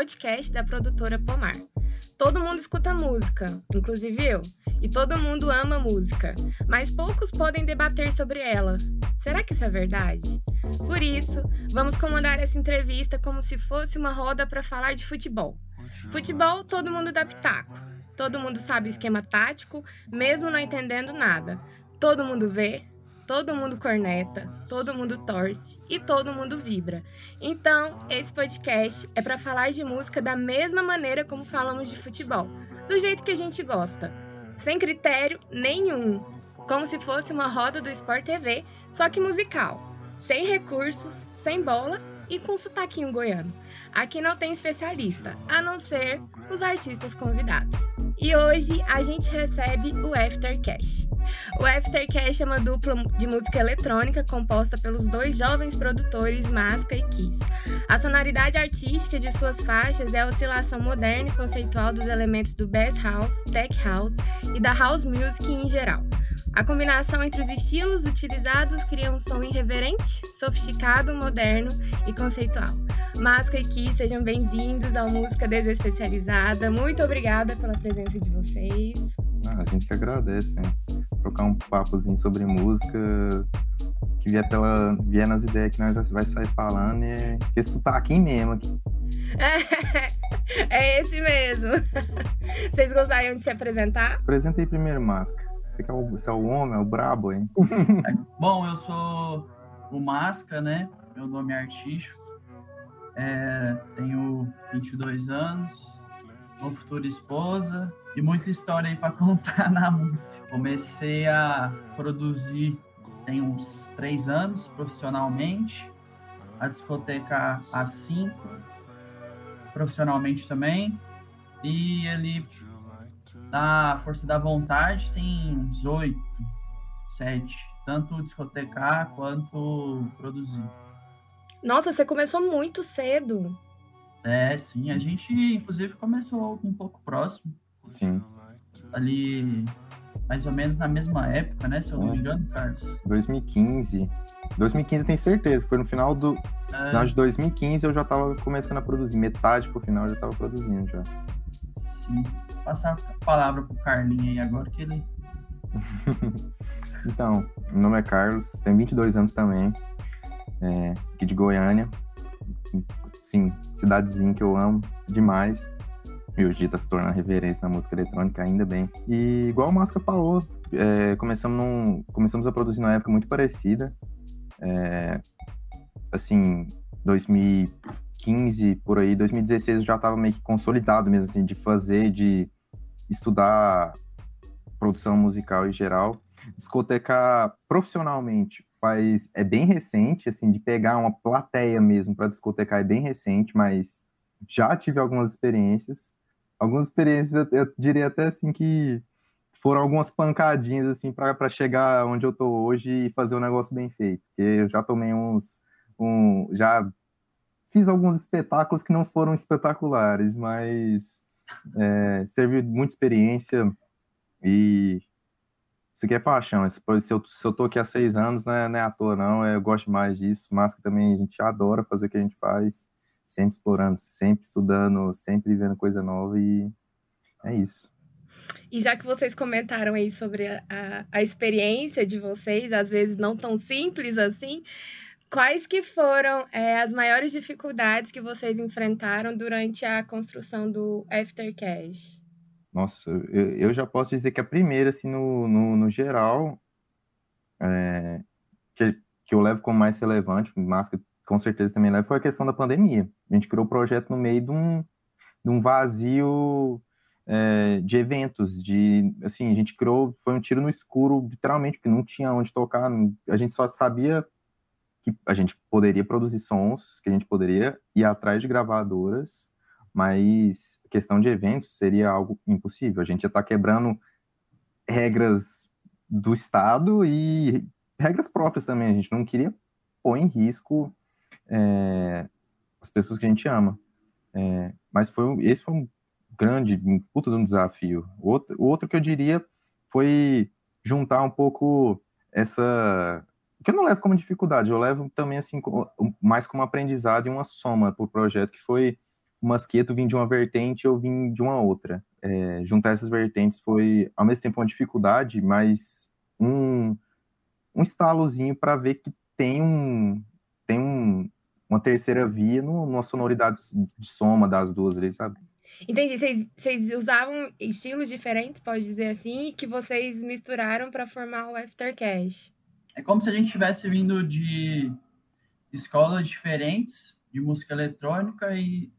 podcast da produtora Pomar. Todo mundo escuta música, inclusive eu, e todo mundo ama música, mas poucos podem debater sobre ela. Será que isso é verdade? Por isso, vamos comandar essa entrevista como se fosse uma roda para falar de futebol. Futebol, todo mundo dá pitaco. Todo mundo sabe o esquema tático, mesmo não entendendo nada. Todo mundo vê, todo mundo corneta, todo mundo torce e todo mundo vibra. Então, esse podcast é para falar de música da mesma maneira como falamos de futebol, do jeito que a gente gosta, sem critério nenhum, como se fosse uma roda do Sport TV, só que musical, sem recursos, sem bola e com sotaquinho goiano. Aqui não tem especialista, a não ser os artistas convidados. E hoje a gente recebe o Aftercash. O Aftercash é uma dupla de música eletrônica composta pelos dois jovens produtores Masca e Kiss. A sonoridade artística de suas faixas é a oscilação moderna e conceitual dos elementos do bass house, tech house e da house music em geral. A combinação entre os estilos utilizados cria um som irreverente, sofisticado, moderno e conceitual. Masca e Ki, sejam bem-vindos ao Música Desespecializada. Muito obrigada pela presença de vocês. Ah, a gente que agradece, hein? Trocar um papozinho sobre música que vier, pela, vier nas ideias que nós vai sair falando e que esse aqui mesmo. Aqui. É, é esse mesmo. Vocês gostariam de se apresentar? Apresentei primeiro, Masca. Você que é o, você é o homem, é o brabo, hein? Bom, eu sou o Masca, né? Meu nome é artístico. É, tenho 22 anos, uma futura esposa e muita história aí para contar na música. Comecei a produzir tem uns três anos profissionalmente, a discoteca há cinco, profissionalmente também, e ele da Força da Vontade tem uns oito, sete, tanto discotecar quanto produzir. Nossa, você começou muito cedo. É, sim, a gente inclusive começou um pouco próximo. Sim. Ali, mais ou menos na mesma época, né? Se eu não me engano, Carlos. 2015. 2015 eu tenho certeza, foi no final do. É. Final de 2015 eu já tava começando a produzir. Metade pro final eu já tava produzindo já. Sim passar a palavra pro Carlinho aí agora, que ele. então, meu nome é Carlos, tenho 22 anos também, é, aqui de Goiânia. Sim, cidadezinha que eu amo demais. E hoje tá se tornando referência na música eletrônica, ainda bem. E igual o Masca falou, é, começamos, num, começamos a produzir numa época muito parecida. É, assim, 2015, por aí, 2016 eu já estava meio que consolidado mesmo, assim, de fazer, de estudar produção musical em geral. Discotecar profissionalmente faz é bem recente, assim, de pegar uma plateia mesmo para discotecar é bem recente, mas já tive algumas experiências. Algumas experiências, eu, eu diria até assim que foram algumas pancadinhas assim para chegar onde eu tô hoje e fazer um negócio bem feito. Porque eu já tomei uns um, já fiz alguns espetáculos que não foram espetaculares, mas é, serviu muita experiência e isso aqui é paixão. Se eu, se eu tô aqui há seis anos, não é, não é à toa, não. Eu gosto mais disso. Mas que também a gente adora fazer o que a gente faz, sempre explorando, sempre estudando, sempre vendo coisa nova e é isso. E já que vocês comentaram aí sobre a, a, a experiência de vocês, às vezes não tão simples assim, Quais que foram é, as maiores dificuldades que vocês enfrentaram durante a construção do Aftercash? Nossa, eu, eu já posso dizer que a primeira, assim, no, no, no geral, é, que, que eu levo como mais relevante, mas com certeza também leva, foi a questão da pandemia. A gente criou o projeto no meio de um, de um vazio é, de eventos, de, assim, a gente criou, foi um tiro no escuro, literalmente, porque não tinha onde tocar, a gente só sabia que a gente poderia produzir sons, que a gente poderia ir atrás de gravadoras, mas questão de eventos seria algo impossível. A gente ia estar tá quebrando regras do Estado e regras próprias também. A gente não queria pôr em risco é, as pessoas que a gente ama. É, mas foi esse foi um grande, um de um desafio. Outro, outro que eu diria foi juntar um pouco essa que eu não levo como dificuldade, eu levo também assim mais como aprendizado e uma soma para o projeto, que foi o Masqueto vim de uma vertente, eu vim de uma outra. É, juntar essas vertentes foi ao mesmo tempo uma dificuldade, mas um, um estalozinho para ver que tem um tem um, uma terceira via numa sonoridade de soma das duas ali, sabe? Entendi. Vocês, usavam estilos diferentes, pode dizer assim, que vocês misturaram para formar o Aftercash. É como se a gente tivesse vindo de escolas diferentes de música eletrônica e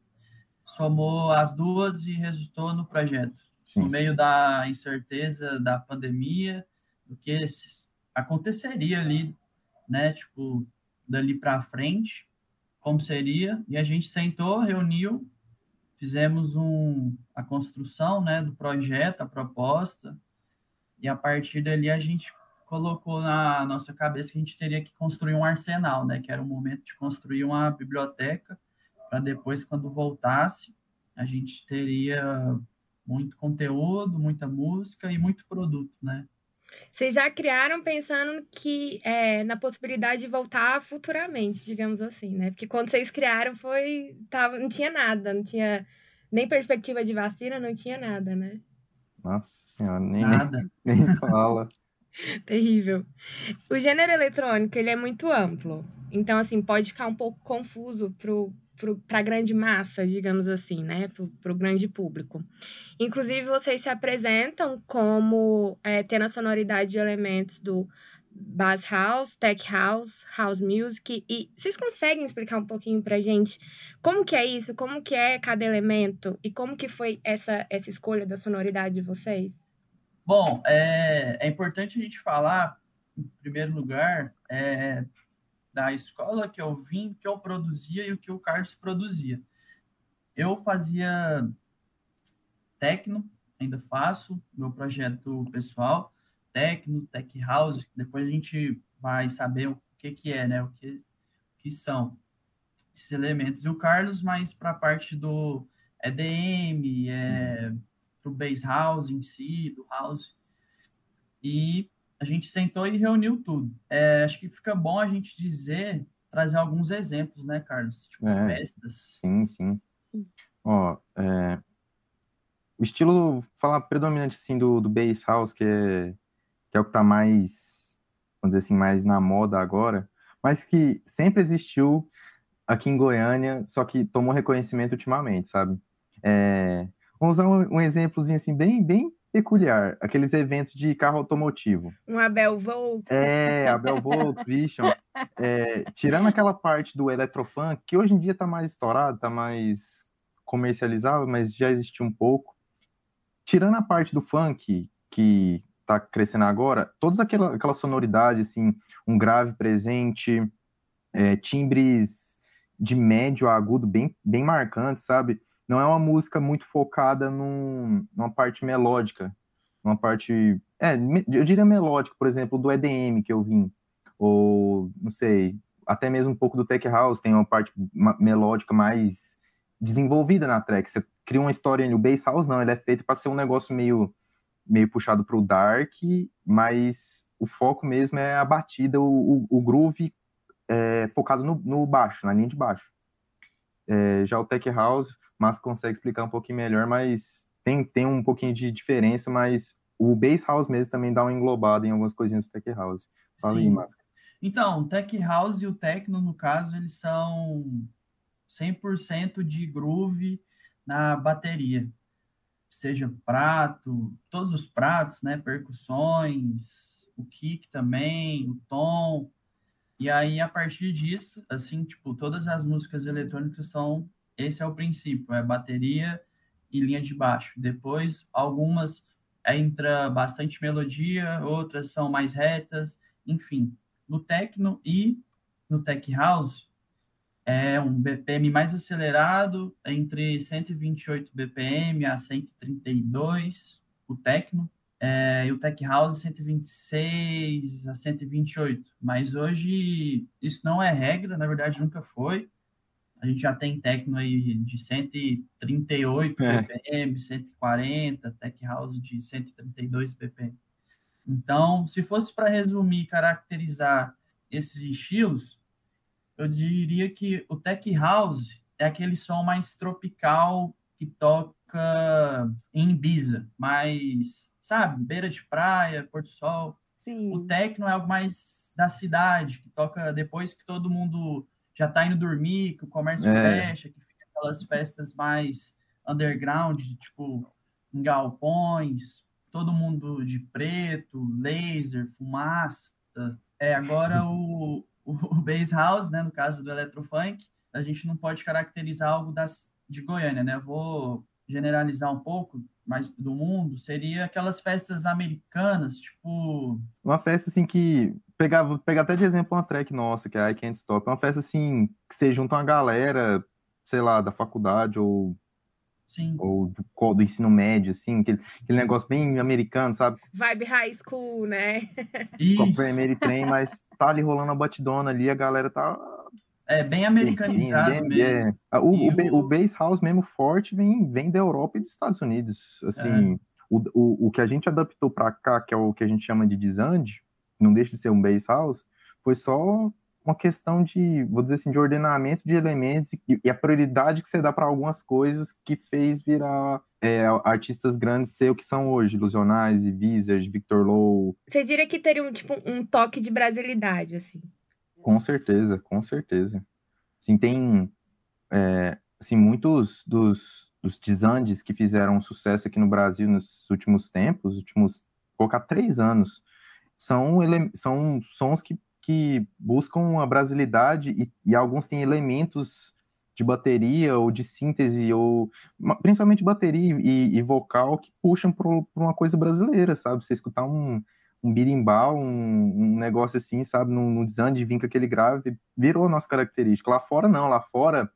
somou as duas e resultou no projeto. Sim. No meio da incerteza da pandemia, do que aconteceria ali, né? Tipo, dali para frente, como seria. E a gente sentou, reuniu fizemos um, a construção né, do projeto, a proposta, e a partir dali a gente colocou na nossa cabeça que a gente teria que construir um arsenal, né, que era o momento de construir uma biblioteca, para depois, quando voltasse, a gente teria muito conteúdo, muita música e muito produto, né? Vocês já criaram pensando que é, na possibilidade de voltar futuramente, digamos assim, né? Porque quando vocês criaram foi. Tava, não tinha nada, não tinha nem perspectiva de vacina, não tinha nada, né? Nossa senhora, nem, nada. nem, nem fala. Terrível. O gênero eletrônico, ele é muito amplo. Então, assim, pode ficar um pouco confuso pro, para a grande massa, digamos assim, né, para o grande público. Inclusive, vocês se apresentam como é, tendo a sonoridade de elementos do Bass House, Tech House, House Music, e vocês conseguem explicar um pouquinho para gente como que é isso, como que é cada elemento e como que foi essa, essa escolha da sonoridade de vocês? Bom, é, é importante a gente falar, em primeiro lugar, é, da escola que eu vim, que eu produzia e o que o Carlos produzia. Eu fazia techno, ainda faço, meu projeto pessoal, techno, tech house, depois a gente vai saber o que que é, né, o que, o que são esses elementos. E o Carlos mais para a parte do EDM, é, para o bass house em si, do house. E a gente sentou e reuniu tudo. É, acho que fica bom a gente dizer, trazer alguns exemplos, né, Carlos? Tipo, é, festas. Sim, sim. Ó, é, o estilo, falar predominante, assim, do, do bass house, que é, que é o que tá mais, vamos dizer assim, mais na moda agora, mas que sempre existiu aqui em Goiânia, só que tomou reconhecimento ultimamente, sabe? É, vamos usar um, um exemplozinho, assim, bem, bem peculiar, aqueles eventos de carro automotivo. Um Abel Volks. É, Abel Volks, Vision. É, tirando aquela parte do eletrofunk, que hoje em dia está mais estourado, está mais comercializável, mas já existiu um pouco. Tirando a parte do funk, que está crescendo agora, todas aquela, aquela sonoridade, assim, um grave presente, é, timbres de médio a agudo bem, bem marcantes, sabe? Não é uma música muito focada num, numa parte melódica, uma parte, é, eu diria melódica, por exemplo, do EDM que eu vim, ou, não sei, até mesmo um pouco do Tech House, tem uma parte melódica mais desenvolvida na track, você cria uma história, o Bass House não, ele é feito para ser um negócio meio, meio puxado para o dark, mas o foco mesmo é a batida, o, o, o groove é, focado no, no baixo, na linha de baixo. É, já o Tech House, mas consegue explicar um pouquinho melhor, mas tem, tem um pouquinho de diferença, mas o Bass House mesmo também dá uma englobada em algumas coisinhas do Tech House. Fala Sim. aí, Máscara. Então, o Tech House e o Techno, no caso, eles são 100% de groove na bateria. Seja prato, todos os pratos, né? Percussões, o kick também, o tom, e aí, a partir disso, assim, tipo, todas as músicas eletrônicas são. Esse é o princípio, é bateria e linha de baixo. Depois, algumas entra bastante melodia, outras são mais retas, enfim. No techno e no tech house, é um BPM mais acelerado, entre 128 BPM a 132, o techno, é, e o Tech House 126 a 128. Mas hoje isso não é regra, na verdade nunca foi. A gente já tem Tecno aí de 138 é. BPM, 140, Tech House de 132 BPM. Então, se fosse para resumir, caracterizar esses estilos, eu diria que o tech house é aquele som mais tropical que toca em Ibiza, mais, sabe, beira de praia, Porto Sol. Sim. O techno é algo mais da cidade, que toca depois que todo mundo já está indo dormir, que o comércio é. fecha, que fica aquelas festas mais underground, tipo em galpões, todo mundo de preto, laser, fumaça. É, agora o, o, o bass house, né, no caso do electrofunk, a gente não pode caracterizar algo das, de Goiânia, né? Eu vou generalizar um pouco, mais do mundo, seria aquelas festas americanas, tipo. Uma festa assim que. Pegar, vou pegar até de exemplo uma track nossa, que é I Can't Stop. É uma festa assim que você junta uma galera, sei lá, da faculdade ou. Sim. Ou do, do ensino médio, assim, aquele, aquele negócio bem americano, sabe? Vibe high school, né? Isso. Trem, mas tá ali rolando a batidona ali, a galera tá é bem americanizado bem, mesmo. É. O, o, o, o base house mesmo forte vem, vem da Europa e dos Estados Unidos. Assim, é. o, o, o que a gente adaptou para cá, que é o que a gente chama de desand, não deixa de ser um base house, foi só uma questão de, vou dizer assim, de ordenamento de elementos e, e a prioridade que você dá para algumas coisas que fez virar é, artistas grandes ser o que são hoje, Ilusionais, Wizard, Victor Low. Você diria que teria um, tipo, um toque de brasilidade, assim? Com certeza, com certeza. Assim, tem é, assim, muitos dos, dos desandes que fizeram sucesso aqui no Brasil nos últimos tempos, últimos, colocar três anos, são, são sons que, que buscam a brasilidade e, e alguns têm elementos de bateria ou de síntese, ou principalmente bateria e, e vocal que puxam para uma coisa brasileira, sabe? Você escutar um, um birimbau, um, um, negócio assim, sabe, no, no design de vir com aquele grave, virou a nossa característica. Lá fora não, lá fora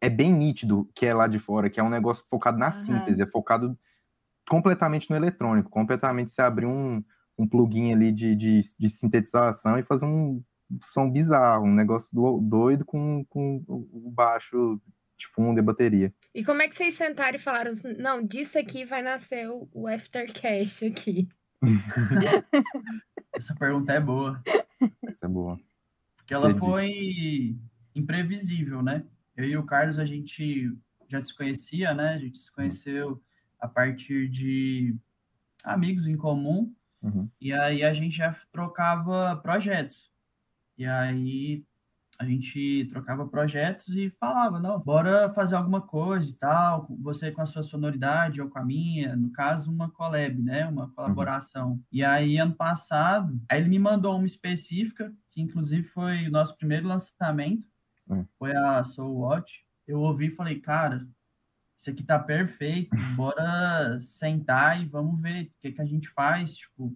é bem nítido que é lá de fora, que é um negócio focado na uhum. síntese, é focado completamente no eletrônico, completamente se abrir um, um plugin ali de, de, de sintetização e fazer um som bizarro, um negócio doido com, com o baixo de fundo e bateria. E como é que vocês sentaram e falaram, não, disso aqui vai nascer o, o Aftercash aqui? Essa pergunta é boa. Essa é boa. Porque ela Você foi diz. imprevisível, né? Eu e o Carlos, a gente já se conhecia, né? A gente se conheceu a partir de amigos em comum. Uhum. E aí a gente já trocava projetos. E aí a gente trocava projetos e falava, não, bora fazer alguma coisa e tal, você com a sua sonoridade ou com a minha, no caso, uma collab, né, uma colaboração. Uhum. E aí, ano passado, aí ele me mandou uma específica, que inclusive foi o nosso primeiro lançamento, uhum. foi a Soul Watch. Eu ouvi e falei, cara, isso aqui tá perfeito, bora sentar e vamos ver o que, que a gente faz, tipo,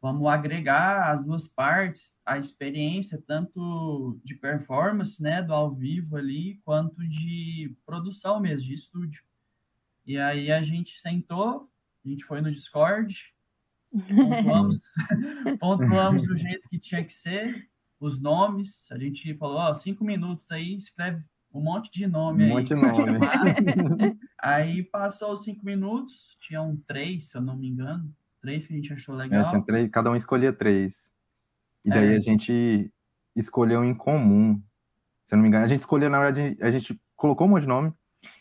vamos agregar as duas partes, a experiência tanto de performance, né, do ao vivo ali, quanto de produção mesmo, de estúdio. E aí a gente sentou, a gente foi no Discord, pontuamos, pontuamos do jeito que tinha que ser, os nomes, a gente falou, ó, cinco minutos aí, escreve um monte de nome um aí. Um monte de nome. aí passou os cinco minutos, tinham três, se eu não me engano, três que a gente achou é, legal. É, tinha três, cada um escolhia três. E daí é. a gente escolheu em comum. Se eu não me engano, a gente escolheu, na verdade, a gente colocou um monte de nome,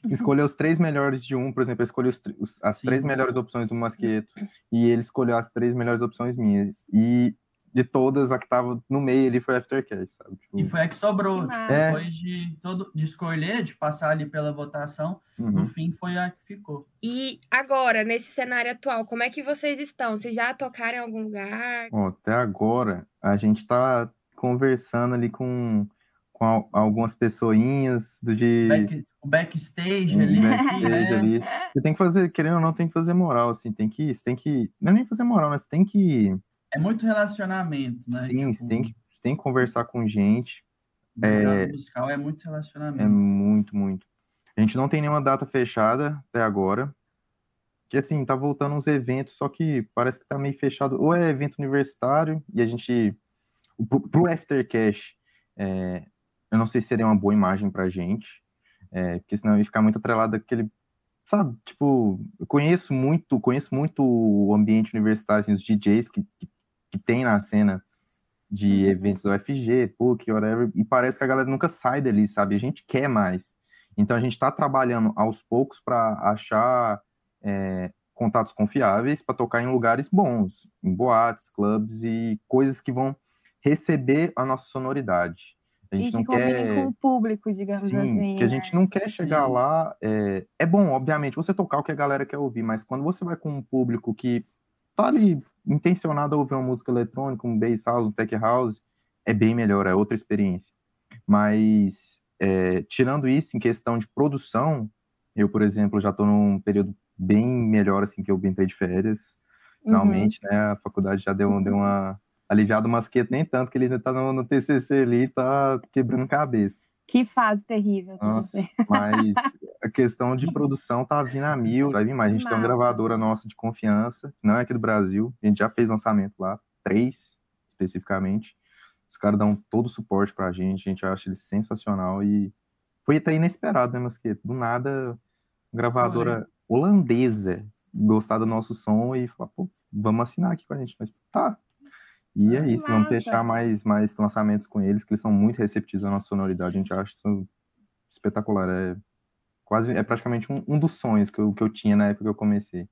escolheu os três melhores de um, por exemplo, eu escolhi os, os, as Sim. três melhores opções do Masqueto, e ele escolheu as três melhores opções minhas. E de todas, a que tava no meio ali foi Aftercash, sabe? Tipo... E foi a que sobrou. Tipo, é. Depois de, todo, de escolher, de passar ali pela votação, uhum. no fim foi a que ficou. E agora, nesse cenário atual, como é que vocês estão? Vocês já tocaram em algum lugar? Bom, até agora, a gente tá conversando ali com, com algumas pessoinhas do de... Back, o backstage um ali. Backstage ali. Você tem que fazer, querendo ou não, tem que fazer moral, assim, tem que, você tem que, não é nem fazer moral, mas tem que é muito relacionamento, né? Sim, tipo, você, tem que, você tem que conversar com gente. É, musical é muito relacionamento. É muito, muito. A gente não tem nenhuma data fechada até agora. Que assim, tá voltando uns eventos, só que parece que tá meio fechado. Ou é evento universitário, e a gente. Pro, pro Aftercash, é, eu não sei se seria uma boa imagem pra gente, é, porque senão ia ficar muito atrelado aquele sabe, tipo, eu conheço muito, conheço muito o ambiente universitário, assim, os DJs que, que que tem na cena de uhum. eventos da UFG, PUC, whatever, e parece que a galera nunca sai dali, sabe? A gente quer mais. Então a gente está trabalhando aos poucos para achar é, contatos confiáveis para tocar em lugares bons, em boates, clubes e coisas que vão receber a nossa sonoridade. A gente e não quer com o público, digamos Sim, assim. que a gente né? não quer chegar Sim. lá. É... é bom, obviamente, você tocar o que a galera quer ouvir, mas quando você vai com um público que tá ali intencionado a ouvir uma música eletrônica, um bass house, um tech house, é bem melhor, é outra experiência. Mas é, tirando isso, em questão de produção, eu, por exemplo, já estou num período bem melhor, assim, que eu entrei de férias, finalmente, uhum. né, a faculdade já deu, deu uma aliviada o masquete, nem tanto, que ele ainda tá no, no TCC ali, tá quebrando cabeça. Que fase terrível. Nossa, mas a questão de produção tá vindo a mil, vai vir mais. A gente Massa. tem uma gravadora nossa de confiança, não é aqui do Brasil, a gente já fez lançamento lá, três especificamente. Os caras dão todo o suporte pra gente, a gente acha ele sensacional e foi até inesperado, né, Masquete? Do nada, gravadora foi. holandesa gostar do nosso som e falar, pô, vamos assinar aqui com a gente. Mas tá, e é isso, Massa. vamos fechar mais, mais lançamentos com eles, que eles são muito receptivos à nossa sonoridade. A gente acha isso espetacular. É quase, é praticamente um, um dos sonhos que eu, que eu tinha na época que eu comecei.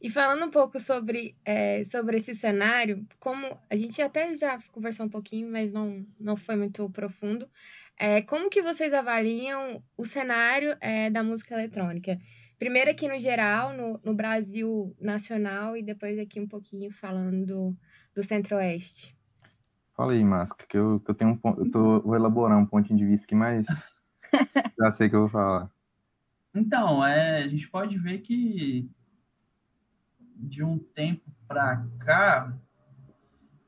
E falando um pouco sobre, é, sobre esse cenário, como a gente até já conversou um pouquinho, mas não, não foi muito profundo, é, como que vocês avaliam o cenário é, da música eletrônica? Primeiro aqui no geral, no, no Brasil nacional, e depois aqui um pouquinho falando do Centro-Oeste? Fala aí, Masca, que eu, que eu tenho um eu tô, vou elaborar um pontinho de vista aqui, mas já sei que eu vou falar. Então, é, a gente pode ver que de um tempo para cá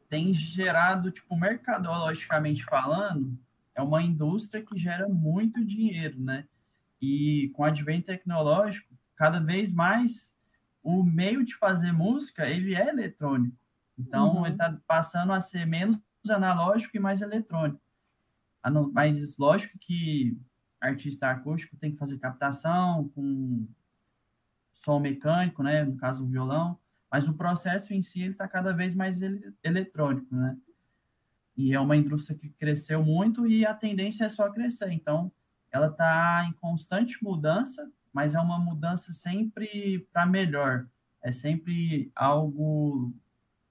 tem gerado, tipo, mercadologicamente falando, é uma indústria que gera muito dinheiro, né? E com o advento tecnológico, cada vez mais o meio de fazer música, ele é eletrônico. Então, uhum. ele está passando a ser menos analógico e mais eletrônico. Mas, lógico que artista acústico tem que fazer captação com som mecânico, né? No caso, o violão. Mas o processo em si, está cada vez mais ele, eletrônico, né? E é uma indústria que cresceu muito e a tendência é só crescer. Então, ela está em constante mudança, mas é uma mudança sempre para melhor. É sempre algo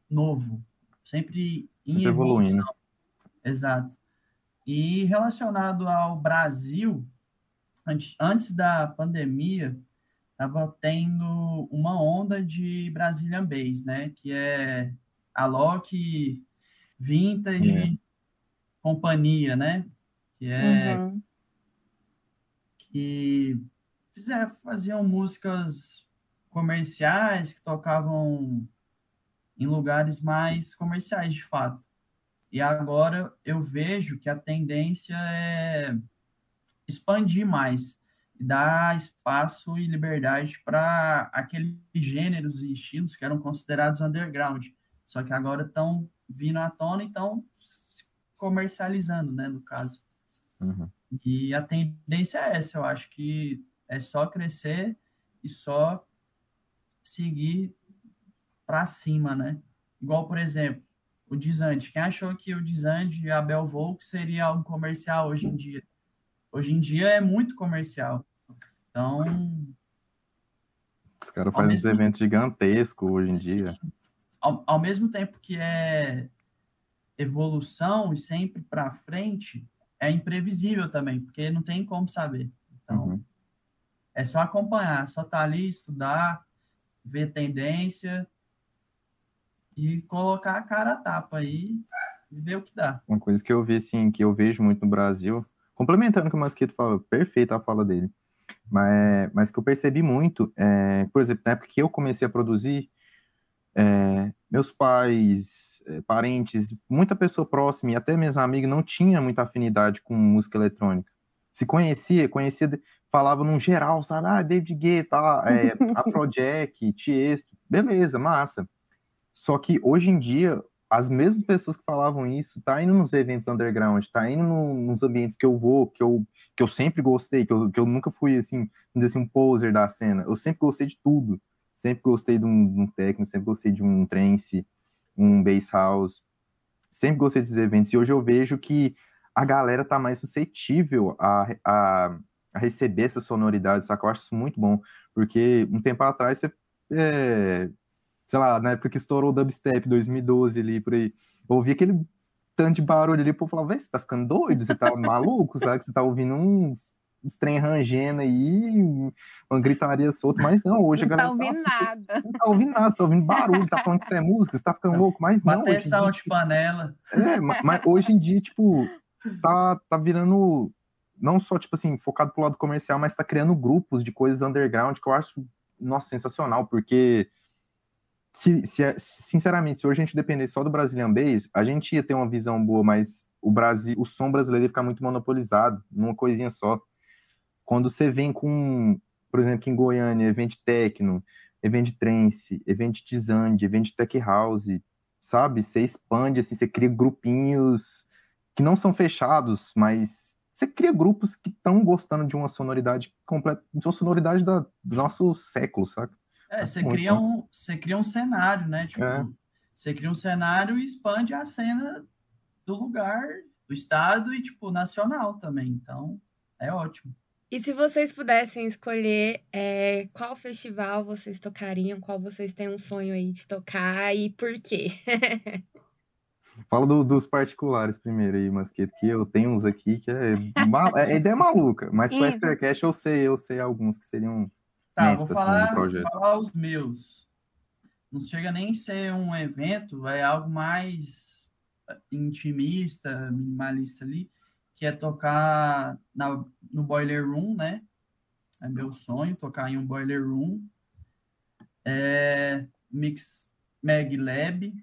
novo, sempre em evolução. Evoluindo. Exato. E relacionado ao Brasil, antes, antes da pandemia, estava tendo uma onda de Brazilian Bass, né? Que é a Loki Vintage é. Companhia, né? Que é uhum. que fizeram, faziam músicas comerciais que tocavam em lugares mais comerciais, de fato. E agora eu vejo que a tendência é expandir mais, dar espaço e liberdade para aqueles gêneros e estilos que eram considerados underground, só que agora estão vindo à tona e estão se comercializando, né, no caso. Uhum. E a tendência é essa, eu acho que é só crescer e só seguir para cima, né? Igual, por exemplo, o Dizante. Quem achou que o Dizante e a Bel Volk seria algo comercial hoje em dia? Hoje em dia é muito comercial. Então. Os caras fazem uns eventos gigantescos hoje em sim, dia. Ao, ao mesmo tempo que é evolução e sempre para frente, é imprevisível também, porque não tem como saber. Então, uhum. é só acompanhar, só estar tá ali, estudar, ver tendência e colocar a cara a tapa aí e ver o que dá. Uma coisa que eu vi, assim, que eu vejo muito no Brasil, complementando o que o Masquito falou, perfeita a fala dele, mas, mas que eu percebi muito, é, por exemplo, na época que eu comecei a produzir, é, meus pais, é, parentes, muita pessoa próxima e até mesmo amigo não tinha muita afinidade com música eletrônica. Se conhecia, conhecia, falava num geral, sabe? Ah, David Guetta, é, Afrojack, Tiesto, beleza, massa. Só que hoje em dia, as mesmas pessoas que falavam isso tá indo nos eventos underground, tá indo no, nos ambientes que eu vou, que eu, que eu sempre gostei, que eu, que eu nunca fui assim, dizer assim, um poser da cena. Eu sempre gostei de tudo. Sempre gostei de um, de um techno, sempre gostei de um trance, um bass house. sempre gostei desses eventos, e hoje eu vejo que a galera tá mais suscetível a, a, a receber essas sonoridades, saca? Eu acho isso muito bom, porque um tempo atrás você, é, sei lá, na época que estourou o dubstep, 2012 ali, por aí, eu ouvi aquele tanto de barulho ali, o povo falava, você tá ficando doido, você tá maluco, sabe? Que você tá ouvindo uns uns trem rangendo aí, uma gritaria solta, mas não, hoje a galera. Não tá ouvindo tá, nada. Não tá ouvindo nada, você tá ouvindo barulho, tá falando que isso é música, você tá ficando louco, mas não. Bateção de panela. É, mas hoje em dia, tipo, tá, tá virando não só, tipo assim, focado pro lado comercial, mas tá criando grupos de coisas underground que eu acho, nossa, sensacional, porque se, se, sinceramente, se hoje a gente dependesse só do Brazilian Bass, a gente ia ter uma visão boa, mas o Brasil, o som brasileiro ia ficar muito monopolizado numa coisinha só. Quando você vem com, por exemplo, em Goiânia, evento techno, evento trance, evento de evento tech house, sabe? Você expande, assim, você cria grupinhos que não são fechados, mas você cria grupos que estão gostando de uma sonoridade completa, de uma sonoridade da, do nosso século, sabe? É, você cria, um, você cria um cenário, né? Tipo, é. você cria um cenário e expande a cena do lugar, do estado e, tipo, nacional também. Então, é ótimo. E se vocês pudessem escolher é, qual festival vocês tocariam, qual vocês têm um sonho aí de tocar e por quê? Fala do, dos particulares primeiro aí, Masqueto, que eu tenho uns aqui que é, mal, é ideia maluca, mas para Aftercash eu sei, eu sei alguns que seriam Tá, vou falar, assim, falar os meus. Não chega nem a ser um evento, é algo mais intimista, minimalista ali que é tocar na, no Boiler Room, né? É meu sonho, tocar em um Boiler Room. É, Mix Mag Lab,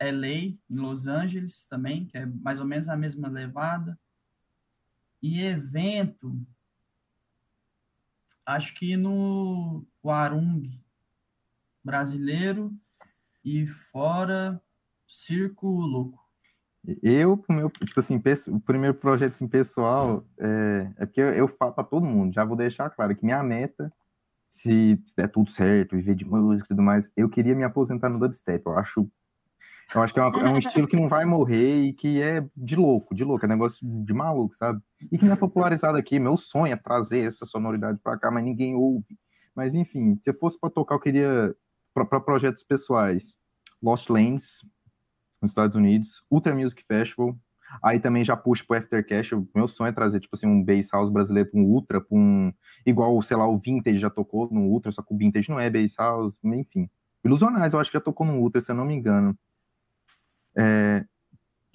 LA, em Los Angeles também, que é mais ou menos a mesma levada. E evento, acho que no Warung brasileiro e fora Circo Louco. Eu, meu, tipo assim, o primeiro projeto assim, pessoal, é, é porque eu, eu falo para todo mundo, já vou deixar claro que minha meta, se, se der tudo certo, viver de música e tudo mais, eu queria me aposentar no dubstep. Eu acho, eu acho que é, uma, é um estilo que não vai morrer e que é de louco, de louco, é negócio de maluco, sabe? E que não é popularizado aqui. Meu sonho é trazer essa sonoridade para cá, mas ninguém ouve. Mas enfim, se eu fosse para tocar, eu queria para projetos pessoais. Lost Lanes, nos Estados Unidos, Ultra Music Festival, aí também já puxo pro Aftercash, meu sonho é trazer, tipo assim, um bass house brasileiro para um Ultra, pra um, igual, sei lá, o Vintage já tocou no Ultra, só que o Vintage não é bass house, enfim. Ilusionais, eu acho que já tocou no Ultra, se eu não me engano. É,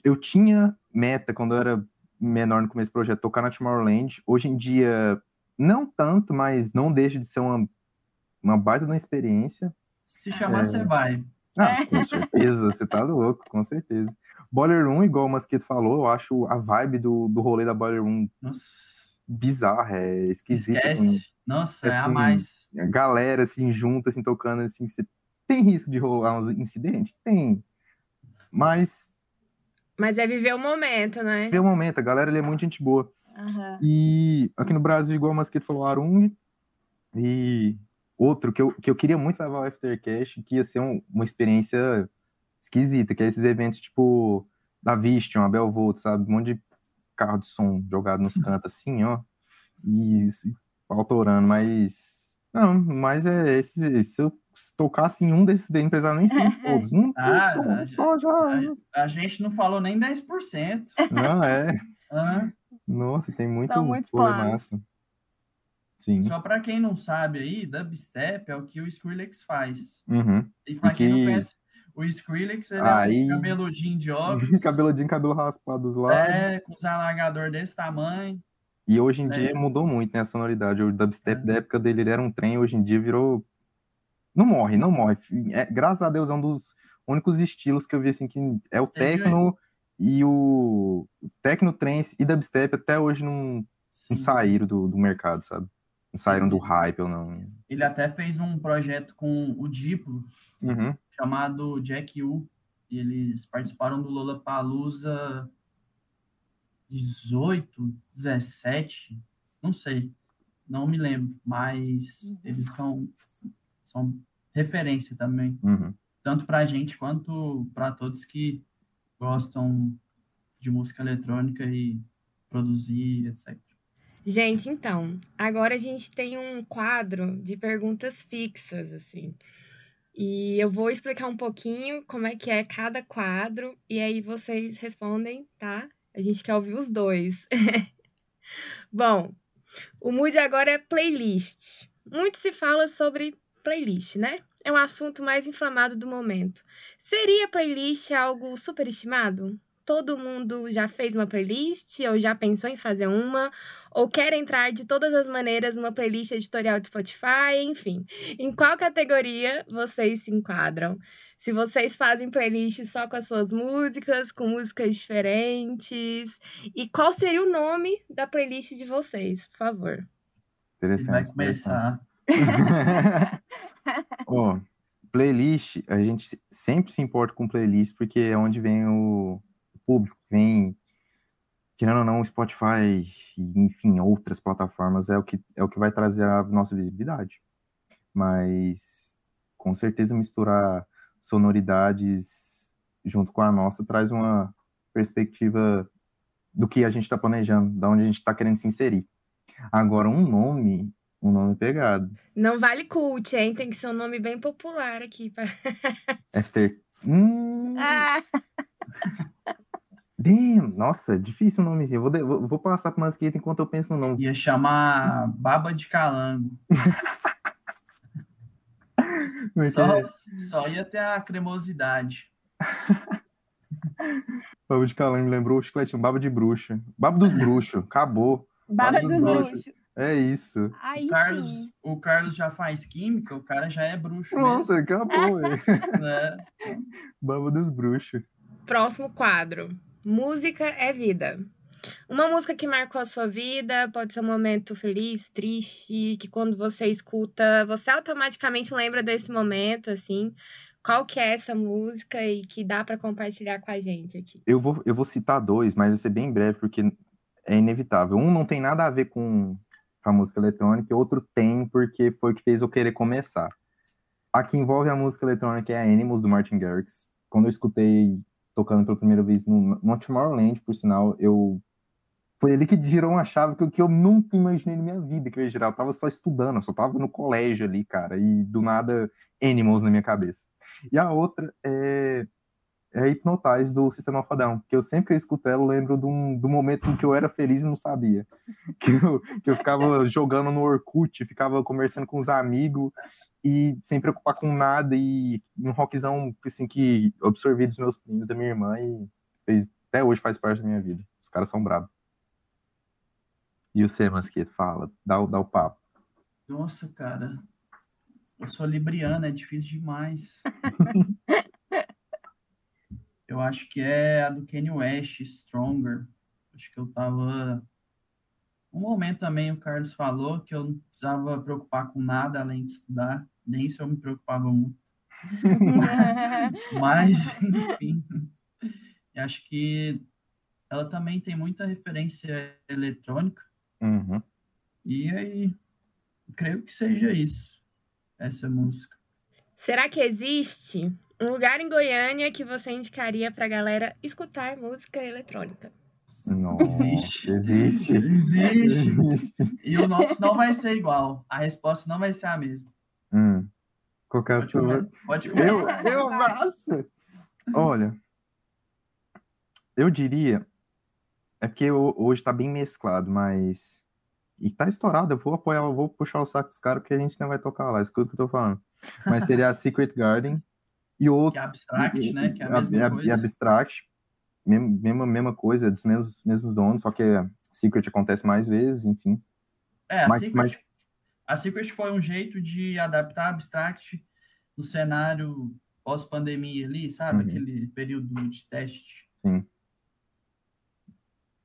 eu tinha meta, quando eu era menor no começo do projeto, tocar na Tomorrowland, hoje em dia, não tanto, mas não deixa de ser uma, uma baita de uma experiência. Se chamar, é... você vai. Ah, com certeza, você tá louco, com certeza. Boiler Room, igual o Masquito falou, eu acho a vibe do, do rolê da Boiler Room Nossa. bizarra, é esquisita. Assim, Nossa, assim, é a assim, mais. A galera, assim, junta, assim, tocando, assim, você tem risco de rolar uns incidentes? Tem. Mas. Mas é viver o momento, né? Viver o momento, a galera é muito gente boa. Uhum. E aqui no Brasil, igual o Masquito falou, Arung. E Outro que eu, que eu queria muito levar ao Aftercash, que ia ser um, uma experiência esquisita, que é esses eventos tipo da Vistion, a Belvolt, sabe? Um monte de carro de som jogado nos cantos assim, ó. E, autorando, mas. Não, mas é esse. Se eu tocasse em um desses empresa, nem sei todos. Não, ah, som, a, só já. A, a, gente não falou nem 10%. Não, é. Ah. Nossa, tem muito. Massa. Sim. Só para quem não sabe aí, dubstep é o que o Skrillex faz. Uhum. E para quem que... não conhece, o Skrillex ele aí... é um cabeludinho de óculos. cabeludinho, cabelo raspado dos lados. É, com os alargador desse tamanho. E hoje em é. dia mudou muito, né, a sonoridade. O dubstep é. da época dele ele era um trem, hoje em dia virou... Não morre, não morre. É, graças a Deus é um dos únicos estilos que eu vi, assim, que é o techno e o techno, trance e dubstep até hoje não, não saíram do, do mercado, sabe? Não saíram do hype ou não. Ele até fez um projeto com o Diplo, uhum. chamado Jack U. E eles participaram do Lola Palusa 18, 17, não sei, não me lembro, mas eles são, são referência também, uhum. tanto para a gente quanto para todos que gostam de música eletrônica e produzir, etc. Gente, então, agora a gente tem um quadro de perguntas fixas, assim. E eu vou explicar um pouquinho como é que é cada quadro, e aí vocês respondem, tá? A gente quer ouvir os dois. Bom, o mood agora é playlist. Muito se fala sobre playlist, né? É um assunto mais inflamado do momento. Seria playlist algo superestimado? todo mundo já fez uma playlist ou já pensou em fazer uma ou quer entrar de todas as maneiras numa playlist editorial de Spotify, enfim. Em qual categoria vocês se enquadram? Se vocês fazem playlist só com as suas músicas, com músicas diferentes, e qual seria o nome da playlist de vocês, por favor? Interessante. Vai começar. Oh, playlist, a gente sempre se importa com playlist porque é onde vem o, público, vem, querendo ou não, o Spotify, enfim, outras plataformas, é o que, é o que vai trazer a nossa visibilidade. Mas, com certeza, misturar sonoridades junto com a nossa traz uma perspectiva do que a gente está planejando, da onde a gente está querendo se inserir. Agora, um nome, um nome pegado. Não vale cult, hein? Tem que ser um nome bem popular aqui. Pra... After. Hum... Ah. Damn, nossa, difícil o nomezinho. Vou, vou, vou passar para Masqueta enquanto eu penso no nome. Ia chamar Baba de Calango. só, só ia ter a cremosidade. Baba de Calango me lembrou o chicletinho, Baba de Bruxa. Baba dos Bruxos, acabou. Baba, Baba dos, dos Bruxos. É isso. o, Carlos, o Carlos já faz química, o cara já é bruxo. Pronto, mesmo. acabou. é. Baba dos Bruxos. Próximo quadro. Música é vida. Uma música que marcou a sua vida, pode ser um momento feliz, triste, que quando você escuta, você automaticamente lembra desse momento, assim. Qual que é essa música e que dá para compartilhar com a gente aqui? Eu vou, eu vou citar dois, mas vai ser bem breve, porque é inevitável. Um não tem nada a ver com a música eletrônica, outro tem, porque foi o que fez eu querer começar. A que envolve a música eletrônica é a Animals, do Martin Garrix. Quando eu escutei tocando pela primeira vez no, no Tomorrowland, por sinal, eu foi ele que girou uma chave que, que eu nunca imaginei na minha vida que eu ia girar. Eu tava só estudando, eu só tava no colégio ali, cara, e do nada Animals na minha cabeça. E a outra é, é Hypnotize do Sistema Fadão, que eu sempre que eu escuto ela, eu lembro do, do momento em que eu era feliz e não sabia. Que eu, que eu ficava jogando no Orkut, ficava conversando com os amigos, e sem preocupar com nada e um rockzão assim que absorvi dos meus primos da minha irmã e fez, até hoje faz parte da minha vida. Os caras são bravos. E o Semas que fala, dá, dá o papo. Nossa, cara. Eu sou libriana, é difícil demais. eu acho que é a do Kanye West, Stronger. Acho que eu tava um momento também o Carlos falou que eu não precisava preocupar com nada além de estudar, nem isso eu me preocupava muito. Mas, enfim, acho que ela também tem muita referência eletrônica. Uhum. E aí, creio que seja isso, essa música. Será que existe um lugar em Goiânia que você indicaria para a galera escutar música eletrônica? Não, existe. Existe. existe. E o nosso não vai ser igual. A resposta não vai ser a mesma. Hum. Qual é a sua? Pode começar. Eu, eu, nossa! Olha, eu diria. É porque hoje tá bem mesclado, mas. E tá estourado, eu vou apoiar, eu vou puxar o saco dos caras, porque a gente não vai tocar lá, escuta o que eu tô falando. Mas seria a Secret Garden. E outro. Que é abstract, né? Que é a mesma a, coisa. É abstract mesma, mesma coisa, dos mesmos, mesmos donos, só que Secret acontece mais vezes, enfim. É, a, mas, Secret, mas... a Secret foi um jeito de adaptar Abstract no cenário pós-pandemia ali, sabe? Uhum. Aquele período de teste. Sim.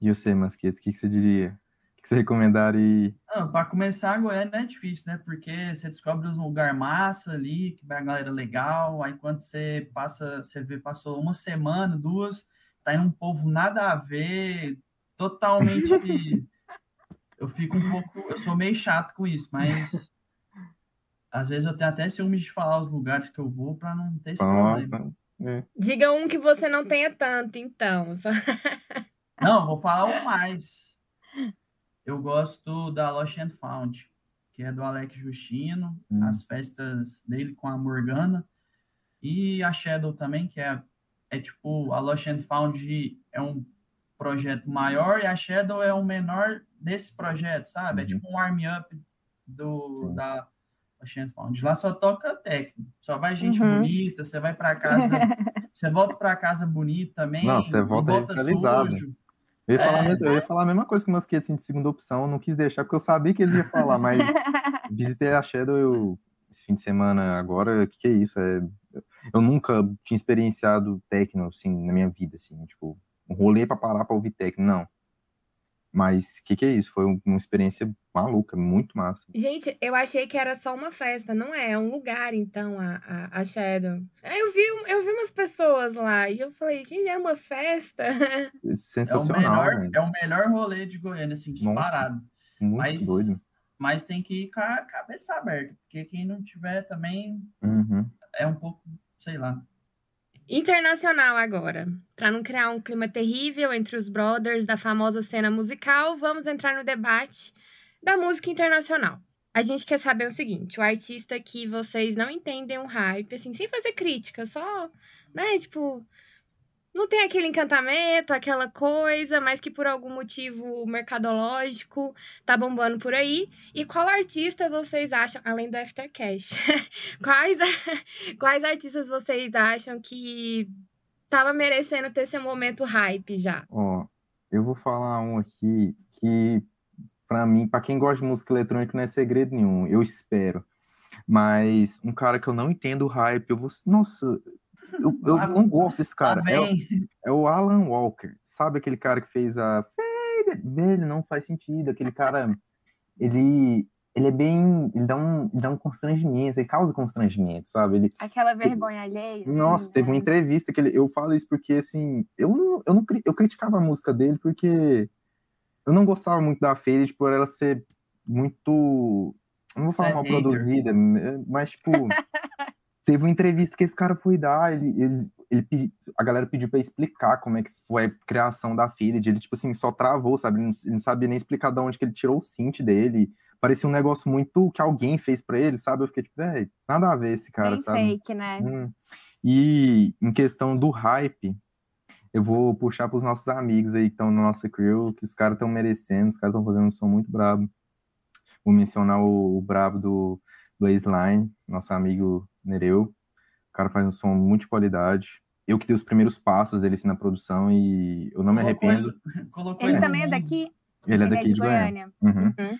E você, Masqueto, o que, que você diria? Que você recomendaria? Para começar, Goiânia é difícil, né? Porque você descobre um lugar massa ali, que vai a galera legal, aí quando você passa, você vê, passou uma semana, duas, tá indo um povo nada a ver, totalmente. eu fico um pouco. Eu sou meio chato com isso, mas às vezes eu tenho até ciúmes de falar os lugares que eu vou para não ter esse problema. É. Diga um que você não tenha tanto, então. Só- Não, vou falar um mais. Eu gosto da Lost and Found, que é do Alex Justino, Hum. as festas dele com a Morgana. E a Shadow também, que é, é tipo, a Lost and Found é um projeto maior e a Shadow é o menor desse projeto, sabe? É Uhum. tipo um warm-up do, Sim. da Lost and Found. Lá só toca técnico, só vai gente Uhum. bonita, você vai para casa, você volta para casa bonito também. Não, você volta revitalizado. sujo. Eu ia, falar É. mesmo- eu ia falar a mesma coisa que o Musquete assim, de segunda opção, não quis deixar porque eu sabia que ele ia falar, mas visitei a Shadow eu, esse fim de semana agora, o que, que é isso? É, eu nunca tinha experienciado techno, assim, na minha vida, assim, tipo, um rolê pra parar pra ouvir techno, não. Mas o que, que é isso? Foi um- uma experiência maluca, muito massa. Gente, eu achei que era só uma festa, não é? É um lugar, então, a, a, a Shadow. Eu vi, eu vi umas pessoas lá e eu falei, gente, era uma festa? É o, Sensacional, melhor, é o melhor rolê de Goiânia, assim, Nossa. disparado. muito mas, doido. mas tem que ir com a cabeça aberta, porque quem não tiver também Uhum. é um pouco, sei lá. Internacional agora. Pra não criar um clima terrível entre os brothers da famosa cena musical, vamos entrar no debate da música internacional. A gente quer saber o seguinte: o artista que vocês não entendem o hype, assim, sem fazer crítica, só, né, tipo, não tem aquele encantamento, aquela coisa, mas que por algum motivo mercadológico tá bombando por aí. E qual artista vocês acham, além do Aftercash, quais, quais artistas vocês acham que tava merecendo ter esse momento hype já? Ó, eu vou falar um aqui que, pra mim, pra quem gosta de música eletrônica, não é segredo nenhum, eu espero. Mas um cara que eu não entendo o hype, eu vou. Nossa, eu, eu não gosto desse cara. Lá É, é o Alan Walker. Sabe aquele cara que fez a. Velho, não faz sentido. Aquele cara. Ele. Ele é bem. Ele dá um, ele dá um constrangimento, ele causa constrangimento, sabe? Ele, Aquela vergonha alheia. assim, nossa, teve uma né? entrevista que ele, eu falo isso porque assim, eu não, eu não eu criticava a música dele porque eu não gostava muito da Faded por ela ser muito, não vou falar Você é mal hater. produzida, mas tipo, teve uma entrevista que esse cara foi dar, ele, ele, ele a galera pediu pra explicar como é que foi a criação da Faded, ele tipo assim, só travou, sabe? Ele não, ele não sabia nem explicar de onde que ele tirou o synth dele. Parecia um negócio muito que alguém fez pra ele, sabe? Eu fiquei tipo, velho, nada a ver esse cara, Bem sabe? fake, né? Hum. E em questão do hype, eu vou puxar para os nossos amigos aí que estão na nossa crew, que os caras estão merecendo, os caras estão fazendo um som muito brabo. Vou mencionar o, o brabo do Blaze Line, nosso amigo Nereu. O cara faz um som muito de qualidade. Eu que dei os primeiros passos dele assim, na produção e eu não me arrependo. ele- colocou Ele no também é daqui? Ele é daqui de Goiânia. Uhum. Uhum.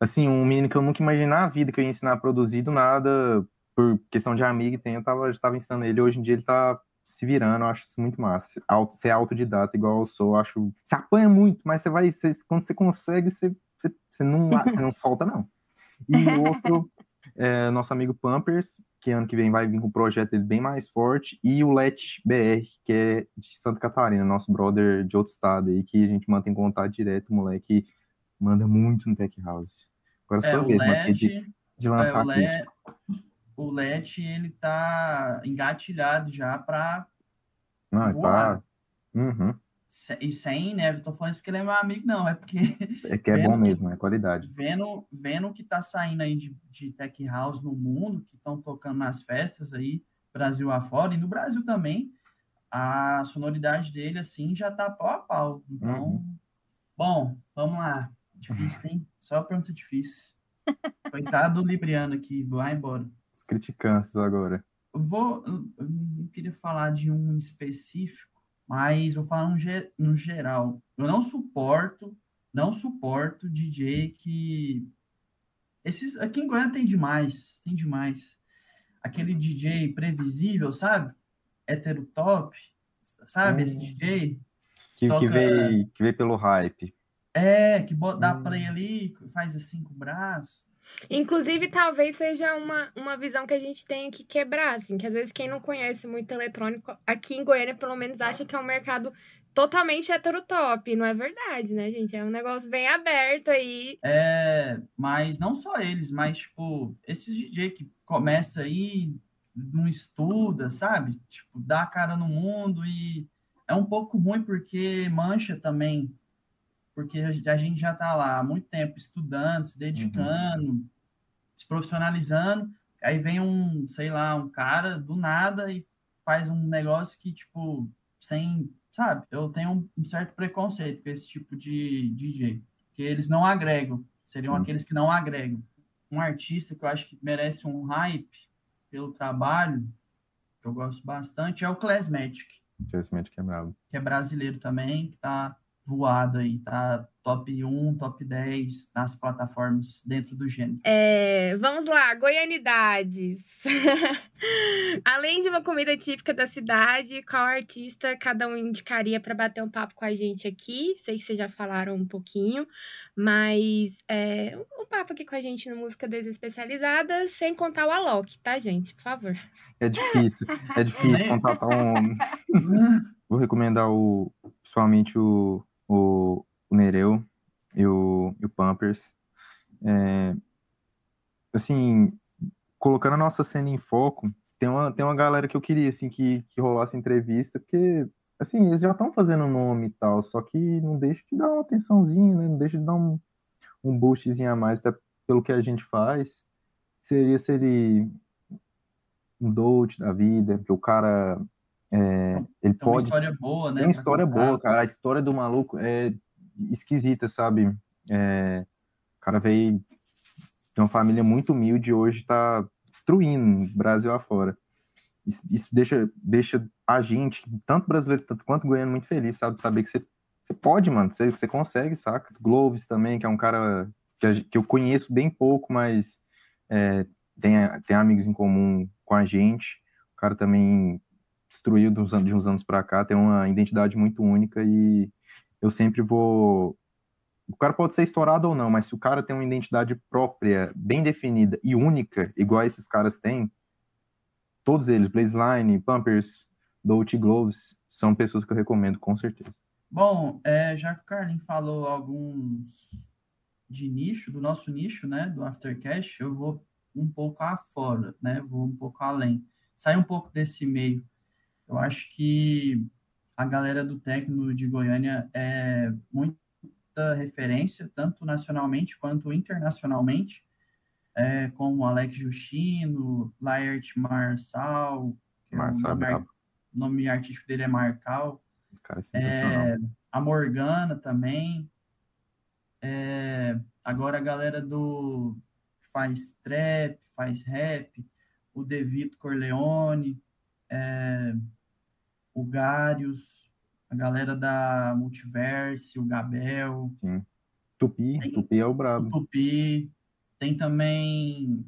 Assim, um menino que eu nunca imaginei na vida que eu ia ensinar a produzir do nada, por questão de amigo e tem, eu tava, já tava ensinando ele. Hoje em dia ele tá se virando, eu acho isso muito massa. Auto, ser autodidata igual eu sou, eu acho. Você apanha muito, mas você vai. Você, quando você consegue, você, você, você, não, você não solta, não. E o outro, é, nosso amigo Pampers, que ano que vem vai vir com um projeto dele bem mais forte, e o Let BR, que é de Santa Catarina, nosso brother de outro estado aí, que a gente mantém contato direto, o moleque manda muito no Tech House. Agora é É, sua o vez, mas que de, LED, de é, lançar o crítica. LED, o LED, ele tá engatilhado já para Não, tá. voar. Uhum. E sem, né? Eu tô falando isso porque ele é meu amigo, não. É porque É que é bom que- mesmo, é qualidade. vendo, vendo o que tá saindo aí de, de tech house no mundo, que estão tocando nas festas aí, Brasil afora, e no Brasil também, a sonoridade dele, assim, já tá pau a pau. Então, Uhum. bom, vamos lá. Difícil, hein? Só pergunta difícil. Coitado do Libriano aqui, vai embora. Os criticantes agora. Eu vou, eu não queria falar de um específico, mas vou falar um ge- no geral. Eu não suporto, não suporto DJ que esses aqui em Goiânia tem demais, tem demais. Aquele DJ previsível, sabe? Hétero top, sabe? Esse Hum. DJ Que, que, Toca- veio, que veio pelo hype. é que bota, dá Hum. play ali, faz assim com o braço. Inclusive, talvez seja uma, uma visão que a gente tenha que quebrar, assim, que às vezes quem não conhece muito eletrônico, aqui em Goiânia, pelo menos, acha que é um mercado totalmente heterotop. Não é verdade, né, gente? É um negócio bem aberto aí. É, mas não só eles, mas tipo, esses DJ que começa aí não estuda, sabe? Tipo, dá a cara no mundo e é um pouco ruim porque mancha também, porque a gente já está lá há muito tempo estudando, se dedicando, uhum. se profissionalizando, aí vem um, sei lá, um cara do nada e faz um negócio que, tipo, sem, sabe? Eu tenho um certo preconceito com esse tipo de DJ, que eles não agregam, seriam Sim. aqueles que não agregam. Um artista que eu acho que merece um hype pelo trabalho, que eu gosto bastante, é o Classmatic. Classmatic é bravo. Que é brasileiro também, que tá voado aí, tá top 1, top 10 nas plataformas dentro do gênero. É, vamos lá, goianidades. Além de uma comida típica da cidade, qual artista cada um indicaria para bater um papo com a gente aqui? Sei que vocês já falaram um pouquinho, mas é, um papo aqui com a gente no Música Desespecializada, sem contar o Alok, tá, gente? Por favor. É difícil, é difícil contatar um. Vou recomendar o, principalmente o, o o Nereu e o, e o Pampers. É, assim, colocando a nossa cena em foco, tem uma, tem uma galera que eu queria, assim, que, que rolasse entrevista, porque, assim, eles já estão fazendo nome e tal, só que não deixa de dar uma atençãozinha, né? Não deixa de dar um, um boostzinho a mais, até pelo que a gente faz. Seria se ele um dote da vida, que o cara é, ele tem pode. uma história boa, né? Tem uma história boa, cara. A história do maluco é esquisita, sabe? É, o cara veio de uma família muito humilde e hoje está destruindo Brasil afora. Isso, isso, deixa, deixa a gente, tanto brasileiro tanto quanto goiano, muito feliz, sabe? Saber que você, você pode, mano, você, você consegue, saca? Gloves também, que é um cara que, a, que eu conheço bem pouco, mas é, tem, tem amigos em comum com a gente. O cara também destruiu de uns, anos para cá, tem uma identidade muito única e eu sempre vou. O cara pode ser estourado ou não, mas se o cara tem uma identidade própria, bem definida e única, igual esses caras têm, todos eles, Blazeline, Pumpers, Dolce Gloves, são pessoas que eu recomendo com certeza. Bom, é, já que o Carlin falou alguns de nicho, do nosso nicho, né, do Aftercash, eu vou um pouco afora, né, vou um pouco além. Sai um pouco desse meio. Eu acho que a galera do técnico de Goiânia é muita referência, tanto nacionalmente quanto internacionalmente, é, como Alex Justino, Laert Marçal, que Marçal é o nome, nome, artístico dele é Marcal, Cara, é sensacional. É, a Morgana também, é, agora a galera do faz trap, faz rap, o Devito Corleone, é, o Garius, a galera da Multiverse, o Gabel. Sim. Tupi, tem, Tupi é o brabo. O Tupi. Tem também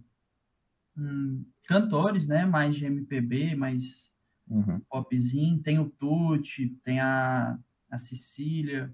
hum, cantores, né? Mais de MPB, mais uhum. popzinho. Tem o Tuti, tem a, a Cecília.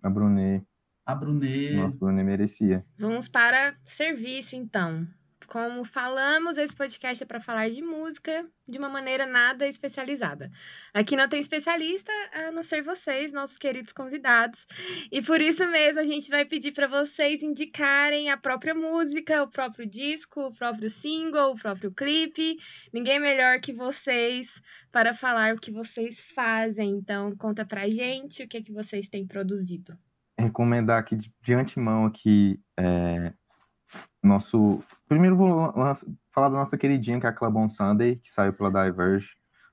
A Brunet. A Brunet. Nossa, a Brunet merecia. Vamos para serviço, então. Como falamos, esse podcast é para falar de música de uma maneira nada especializada. Aqui não tem especialista a não ser vocês, nossos queridos convidados. E por isso mesmo a gente vai pedir para vocês indicarem a própria música, o próprio disco, o próprio single, o próprio clipe. Ninguém melhor que vocês para falar o que vocês fazem. Então, conta pra gente o que é que vocês têm produzido. Recomendar aqui de, de antemão aqui é, nosso. Primeiro vou falar da nossa queridinha, que é a Club on Sunday, que saiu pela Diverge.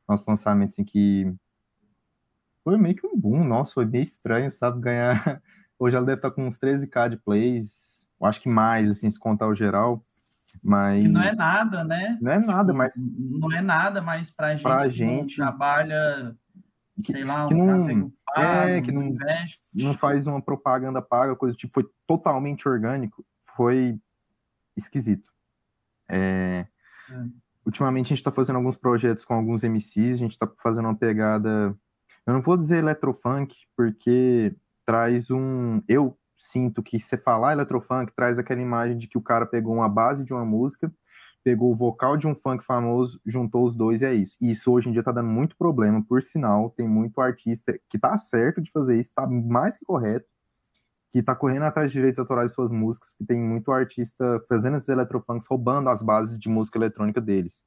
Nosso lançamento, assim, que foi meio que um boom, nossa, foi meio estranho, sabe? Ganhar. Hoje ela deve estar com uns 13k de plays, eu acho que mais, assim, se contar o geral. Mas. Que não é nada, né? Não é nada, tipo, mas. Não é nada, mas pra gente, pra gente trabalha que, sei lá, que um não, pago, é, que não, não faz uma propaganda paga, coisa tipo, foi totalmente orgânico, foi esquisito. É, é. Ultimamente a gente está fazendo alguns projetos com alguns MCs, a gente está fazendo uma pegada. Eu não vou dizer eletrofunk, porque traz um. Eu sinto que você falar eletrofunk traz aquela imagem de que o cara pegou uma base de uma música, pegou o vocal de um funk famoso, juntou os dois e é isso. E isso hoje em dia tá dando muito problema, por sinal, tem muito artista que tá certo de fazer isso, tá mais que correto, que está correndo atrás de direitos autorais de suas músicas, que tem muito artista fazendo esses eletrofunks, roubando as bases de música eletrônica deles.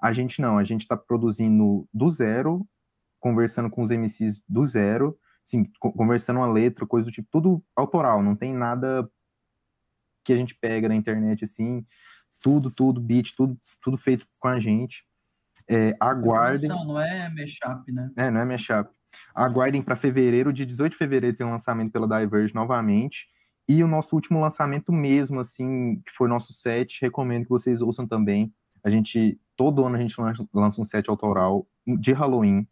A gente não, a gente está produzindo do zero, conversando com os MCs do zero, assim, conversando uma letra, coisa do tipo, tudo autoral, não tem nada que a gente pega na internet, assim, tudo, tudo, beat, tudo, tudo feito com a gente. É, aguardem. Não é mashup, né? É, não é mashup. Aguardem para fevereiro, dia 18 de fevereiro tem um lançamento pela Diverge novamente. E o nosso último lançamento mesmo, assim, que foi nosso set, recomendo que vocês ouçam também. A gente, todo ano a gente lança um set autoral de Halloween,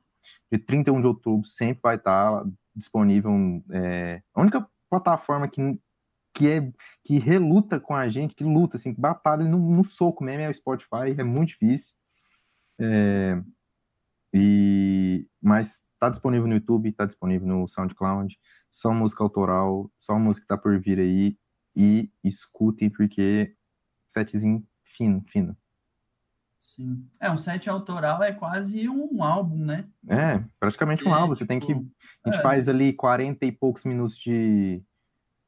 de 31 de outubro, sempre vai estar disponível. É, a única plataforma que, que, é, que reluta com a gente, que luta, assim, que batalha no, no soco mesmo é o Spotify, é muito difícil. É, e, mas tá disponível no YouTube, tá disponível no SoundCloud, só música autoral, só música que tá por vir aí, e escutem, porque setzinho fino, fino. Sim. É, um set autoral é quase um álbum, né? É, praticamente um é, álbum. Você tipo, tem que. A gente é. faz ali 40 e poucos minutos de,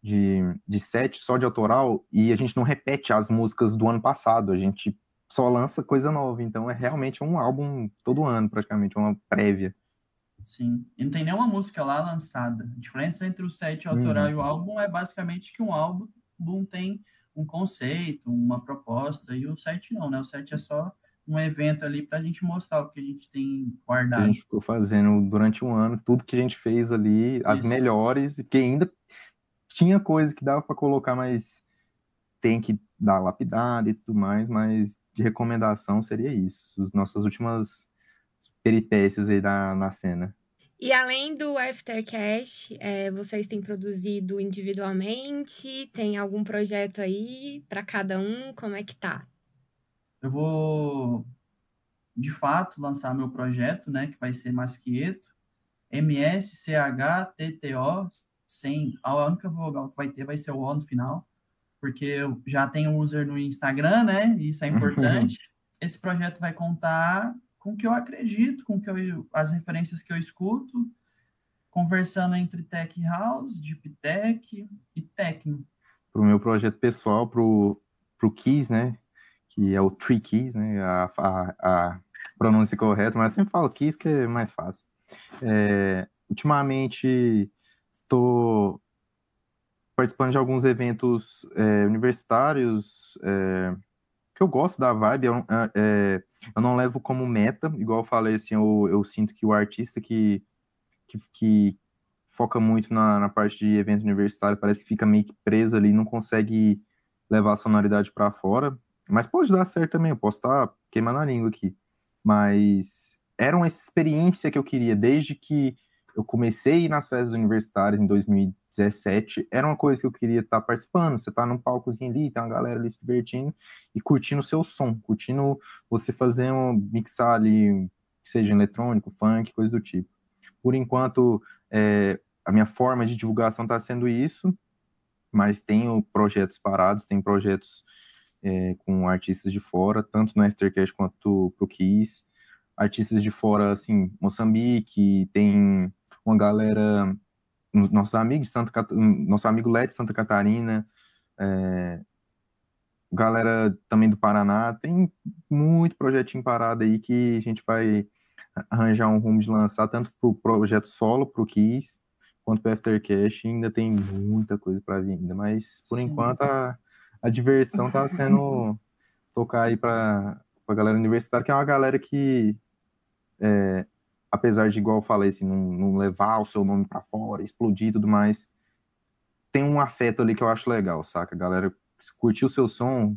de, de set só de autoral e a gente não repete as músicas do ano passado. A gente só lança coisa nova. Então é realmente um álbum todo ano, praticamente, uma prévia. Sim. E não tem nenhuma música lá lançada. A diferença entre o set autoral uhum. e o álbum é basicamente que um álbum tem um conceito, uma proposta, e o set não, né? O set é só um evento ali para a gente mostrar o que a gente tem guardado. Que a gente ficou fazendo durante um ano, tudo que a gente fez ali, as Isso. melhores, que ainda tinha coisa que dava para colocar, mas tem que dar lapidada e tudo mais, mas de recomendação seria isso, as nossas últimas peripécias aí na, na cena. E além do Aftercash, é, vocês têm produzido individualmente? Tem algum projeto aí para cada um? Como é que tá? eu vou, de fato, lançar meu projeto, né, que vai ser Masquieto, M-S-C-H-T-T-O, sem, a única vogal que vai ter vai ser o O no final, porque eu já tenho user no Instagram, né, isso é importante. Esse projeto vai contar com o que eu acredito, com que eu, as referências que eu escuto, conversando entre tech house, deep tech e techno. Para o meu projeto pessoal, para o Kiss, né, que é o Three Keys, né? A, a, a pronúncia correta, mas sempre falo Keys que é mais fácil. É, ultimamente, estou participando de alguns eventos é, universitários é, que eu gosto da vibe. Eu, é, é, eu, não levo como meta, igual eu falei, assim, eu, eu sinto que o artista que, que, que foca muito na, na, parte de evento universitário parece que fica meio que preso ali, não consegue levar a sonoridade para fora. Mas pode dar certo também, eu posso estar queimando a língua aqui. Mas era uma experiência que eu queria desde que eu comecei nas festas universitárias em 2017. Era uma coisa que eu queria estar participando. Você tá num palcozinho ali, tem uma galera ali se divertindo e curtindo o seu som, curtindo você fazer um mixar ali, seja eletrônico, funk, coisa do tipo. Por enquanto, é, a minha forma de divulgação está sendo isso, mas tenho projetos parados, tem projetos é, com artistas de fora, tanto no Aftercash quanto pro Kiss. Artistas de fora, assim, Moçambique, tem uma galera, nossos amigos de Santa nosso amigo Led de Santa Catarina, é, galera também do Paraná, tem muito projetinho parado aí que a gente vai arranjar um rumo de lançar, tanto pro projeto solo, pro Kiss, quanto pro Aftercash, ainda tem muita coisa para vir ainda, mas por Sim. enquanto a, a diversão tá sendo tocar aí para a galera universitária, que é uma galera que, é, apesar de, igual eu falei, assim, não, não levar o seu nome para fora, explodir e tudo mais, tem um afeto ali que eu acho legal, saca? A galera curtiu o seu som,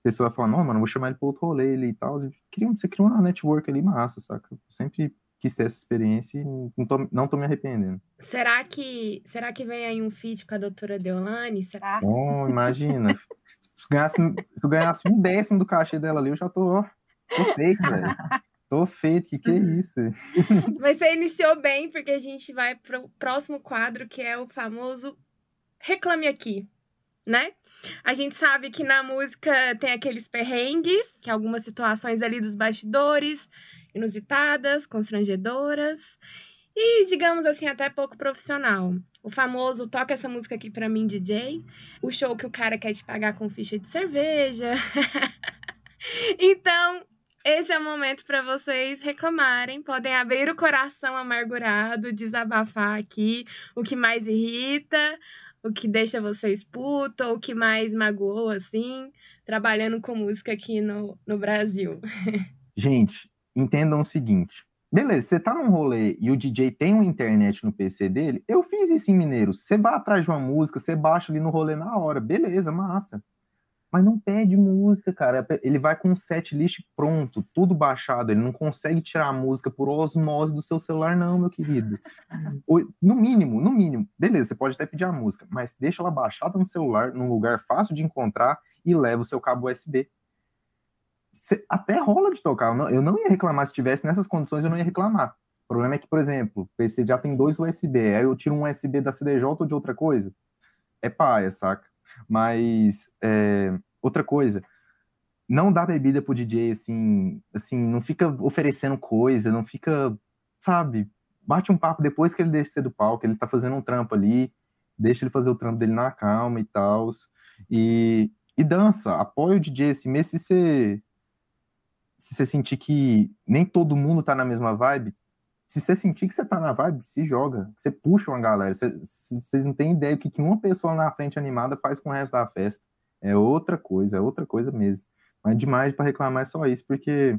a pessoa fala, não, mano, vou chamar ele para outro rolê ali e tal. Você cria uma network ali massa, saca? Eu sempre quis ter essa experiência e não tô, não tô me arrependendo. Será que, será que vem aí um feat com a doutora Deolane? Será? Oh, imagina. se, ganhasse, se eu ganhasse um décimo do cachê dela ali, eu já tô, tô feito, velho. Tô feito, que que é isso? Mas você iniciou bem, porque a gente vai pro próximo quadro, que é o famoso Reclame Aqui, né? A gente sabe que na música tem aqueles perrengues, que é algumas situações ali dos bastidores, inusitadas, constrangedoras e, digamos assim, até pouco profissional. O famoso toca essa música aqui para mim, DJ. O show que o cara quer te pagar com ficha de cerveja. então, esse é o momento para vocês reclamarem. Podem abrir o coração amargurado, desabafar aqui o que mais irrita, o que deixa vocês puto, o que mais magoou, assim, trabalhando com música aqui no, no Brasil. Gente, entendam o seguinte. Beleza, você tá num rolê e o DJ tem uma internet no PC dele, eu fiz isso em Mineiro. Você vai atrás de uma música, você baixa ali no rolê na hora, beleza, massa. Mas não pede música, cara. Ele vai com um set list pronto, tudo baixado. Ele não consegue tirar a música por osmose do seu celular, não, meu querido. No mínimo, no mínimo. Beleza, você pode até pedir a música, mas deixa ela baixada no celular, num lugar fácil de encontrar e leva o seu cabo USB. Até rola de tocar. Eu não, eu não ia reclamar se tivesse nessas condições, eu não ia reclamar. O problema é que, por exemplo, o PC já tem dois USB, aí eu tiro um USB da CDJ ou de outra coisa. É paia, saca? Mas é, outra coisa, não dá bebida pro DJ assim, assim, não fica oferecendo coisa, não fica, sabe? Bate um papo depois que ele deixa ser do palco, ele tá fazendo um trampo ali, deixa ele fazer o trampo dele na calma e tal. E, e dança, apoia o DJ assim, mesmo se você se você sentir que nem todo mundo tá na mesma vibe, se você sentir que você tá na vibe, se joga, você puxa uma galera. Vocês não têm ideia do que, que uma pessoa na frente animada faz com o resto da festa. É outra coisa, é outra coisa mesmo. Mas demais para reclamar é só isso, porque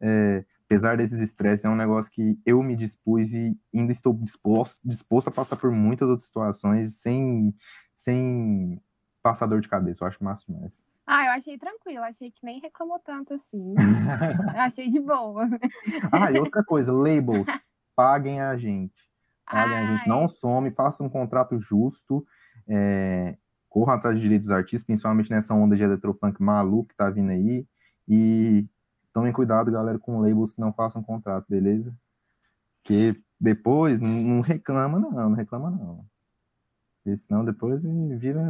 é, apesar desses estresses, é um negócio que eu me dispus e ainda estou disposto, disposto a passar por muitas outras situações sem, sem passar dor de cabeça. Eu acho massa demais. Ah, eu achei tranquilo, achei que nem reclamou tanto assim. achei de boa. ah, e outra coisa, labels, paguem a gente. Paguem Ai. a gente, não some, façam um contrato justo, é, corram atrás de direitos dos artistas, principalmente nessa onda de eletrofunk maluco que tá vindo aí. E tomem cuidado, galera, com labels que não façam contrato, beleza? Porque depois não, não reclama, não, não reclama, não. Porque senão depois vira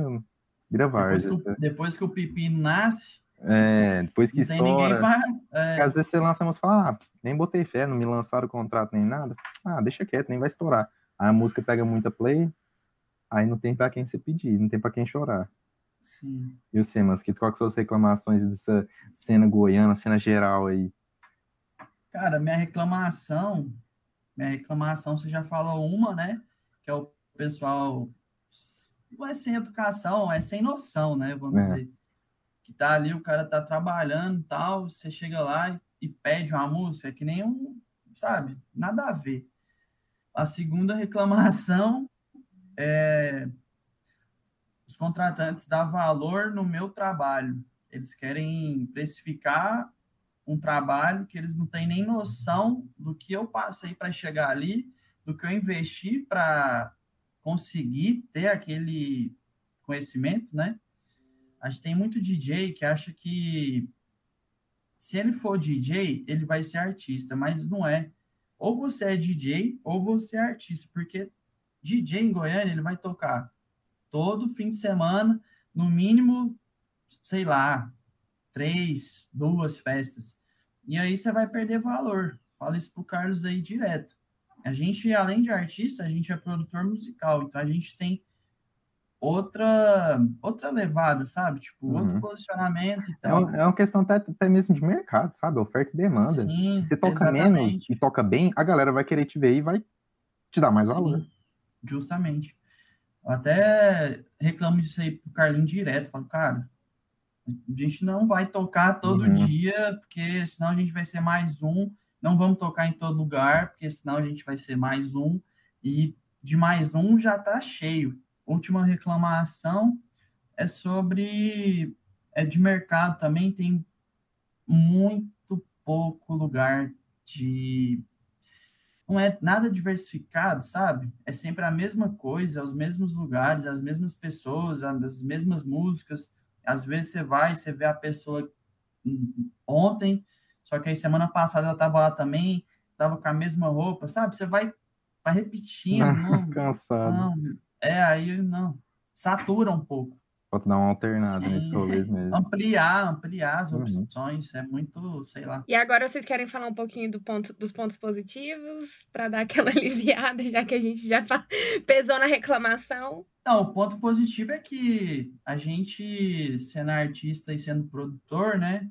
Vira várzea. Depois, que, depois que o pepino nasce. É, depois que estoura. Pra, é... Às vezes você lança a música e fala, ah, nem botei fé, não me lançaram o contrato nem nada. Ah, deixa quieto, nem vai estourar. Aí a música pega muita play, aí não tem para quem você pedir, não tem para quem chorar. Sim. E você, Masquito, quais são as reclamações dessa cena goiana, cena geral aí? Cara, minha reclamação, minha reclamação, você já falou uma, né? Que é o pessoal não é sem educação, é sem noção, né? Vamos é. dizer. Que tá ali, o cara tá trabalhando e tal, você chega lá e, e pede uma música, é que nem um, sabe, nada a ver. A segunda reclamação é os contratantes dão valor no meu trabalho. Eles querem precificar um trabalho que eles não têm nem noção do que eu passei para chegar ali, do que eu investi para conseguir ter aquele conhecimento, né? A gente tem muito DJ que acha que se ele for DJ, ele vai ser artista, mas não é. Ou você é DJ ou você é artista, porque DJ em Goiânia ele vai tocar todo fim de semana, no mínimo, sei lá, três, duas festas. E aí você vai perder valor. Fala isso pro Carlos aí direto. A gente, além de artista, a gente é produtor musical, então a gente tem outra outra levada, sabe? Tipo, uhum. outro posicionamento e tal. É uma, é uma questão até, até mesmo de mercado, sabe? Oferta e demanda. Sim, Se você toca exatamente. menos e toca bem, a galera vai querer te ver e vai te dar mais valor. Sim, justamente. Eu até reclamo disso aí pro Carlinho direto. Falo, cara, a gente não vai tocar todo uhum. dia, porque senão a gente vai ser mais um não vamos tocar em todo lugar, porque senão a gente vai ser mais um, e de mais um já está cheio. Última reclamação é sobre é de mercado também, tem muito pouco lugar de. Não é nada diversificado, sabe? É sempre a mesma coisa, os mesmos lugares, as mesmas pessoas, as mesmas músicas. Às vezes você vai, você vê a pessoa ontem, só que aí semana passada ela tava lá também, tava com a mesma roupa, sabe? Você vai, vai repetindo. não, Cansado. Não, é, aí não. Satura um pouco. Pode dar uma alternada Sim. nesse rolês mesmo. Ampliar, ampliar as uhum. opções, uhum. é muito, sei lá. E agora vocês querem falar um pouquinho do ponto, dos pontos positivos, para dar aquela aliviada, já que a gente já pesou na reclamação? Não, o ponto positivo é que a gente, sendo artista e sendo produtor, né,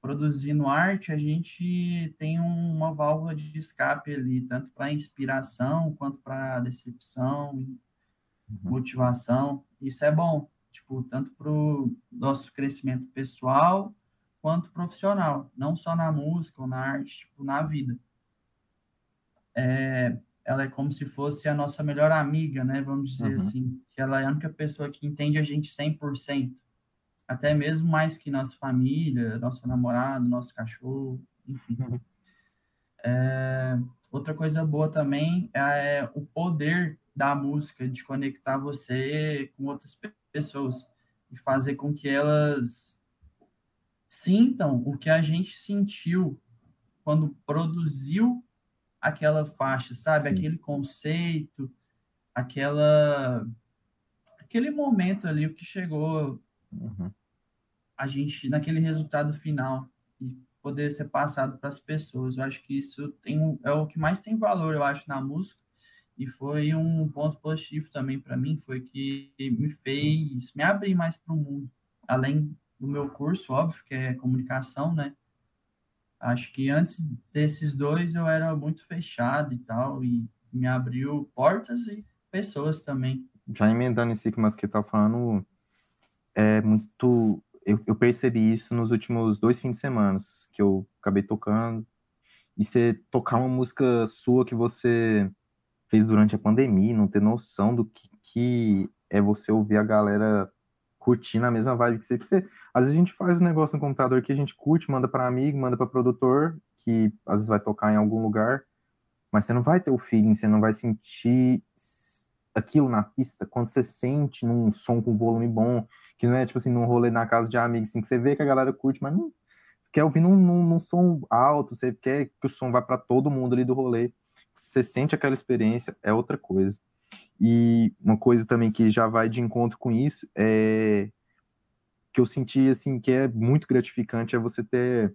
produzindo arte, a gente tem uma válvula de escape ali, tanto para inspiração quanto para decepção, uhum. motivação. Isso é bom, tipo, tanto para o nosso crescimento pessoal quanto profissional, não só na música ou na arte, tipo, na vida. É, ela é como se fosse a nossa melhor amiga, né? Vamos dizer uhum. assim, que ela é a única pessoa que entende a gente 100% até mesmo mais que nossa família, nosso namorado, nosso cachorro, enfim. Uhum. É, outra coisa boa também é o poder da música de conectar você com outras pessoas e fazer com que elas sintam o que a gente sentiu quando produziu aquela faixa, sabe? Sim. Aquele conceito, aquela aquele momento ali o que chegou uhum a gente naquele resultado final e poder ser passado para as pessoas. Eu acho que isso tem, é o que mais tem valor, eu acho, na música. E foi um ponto positivo também para mim, foi que me fez me abrir mais para o mundo. Além do meu curso, óbvio, que é comunicação, né? Acho que antes desses dois eu era muito fechado e tal, e me abriu portas e pessoas também. Já emendando esse que o tá falando, é muito eu, eu, percebi isso nos últimos dois fins de semana que eu acabei tocando. E você tocar uma música sua que você fez durante a pandemia, não ter noção do que, que é você ouvir a galera curtindo a mesma vibe que você, que você. Às vezes a gente faz um negócio no computador que a gente curte, manda para amigo, manda para produtor, que às vezes vai tocar em algum lugar, mas você não vai ter o feeling, você não vai sentir aquilo na pista quando você sente num som com volume bom que não é tipo assim, num rolê na casa de amigos, assim, que você vê que a galera curte, mas não quer ouvir num, num, num som alto, você quer que o som vá para todo mundo ali do rolê. Você sente aquela experiência, é outra coisa. E uma coisa também que já vai de encontro com isso é que eu senti assim que é muito gratificante é você ter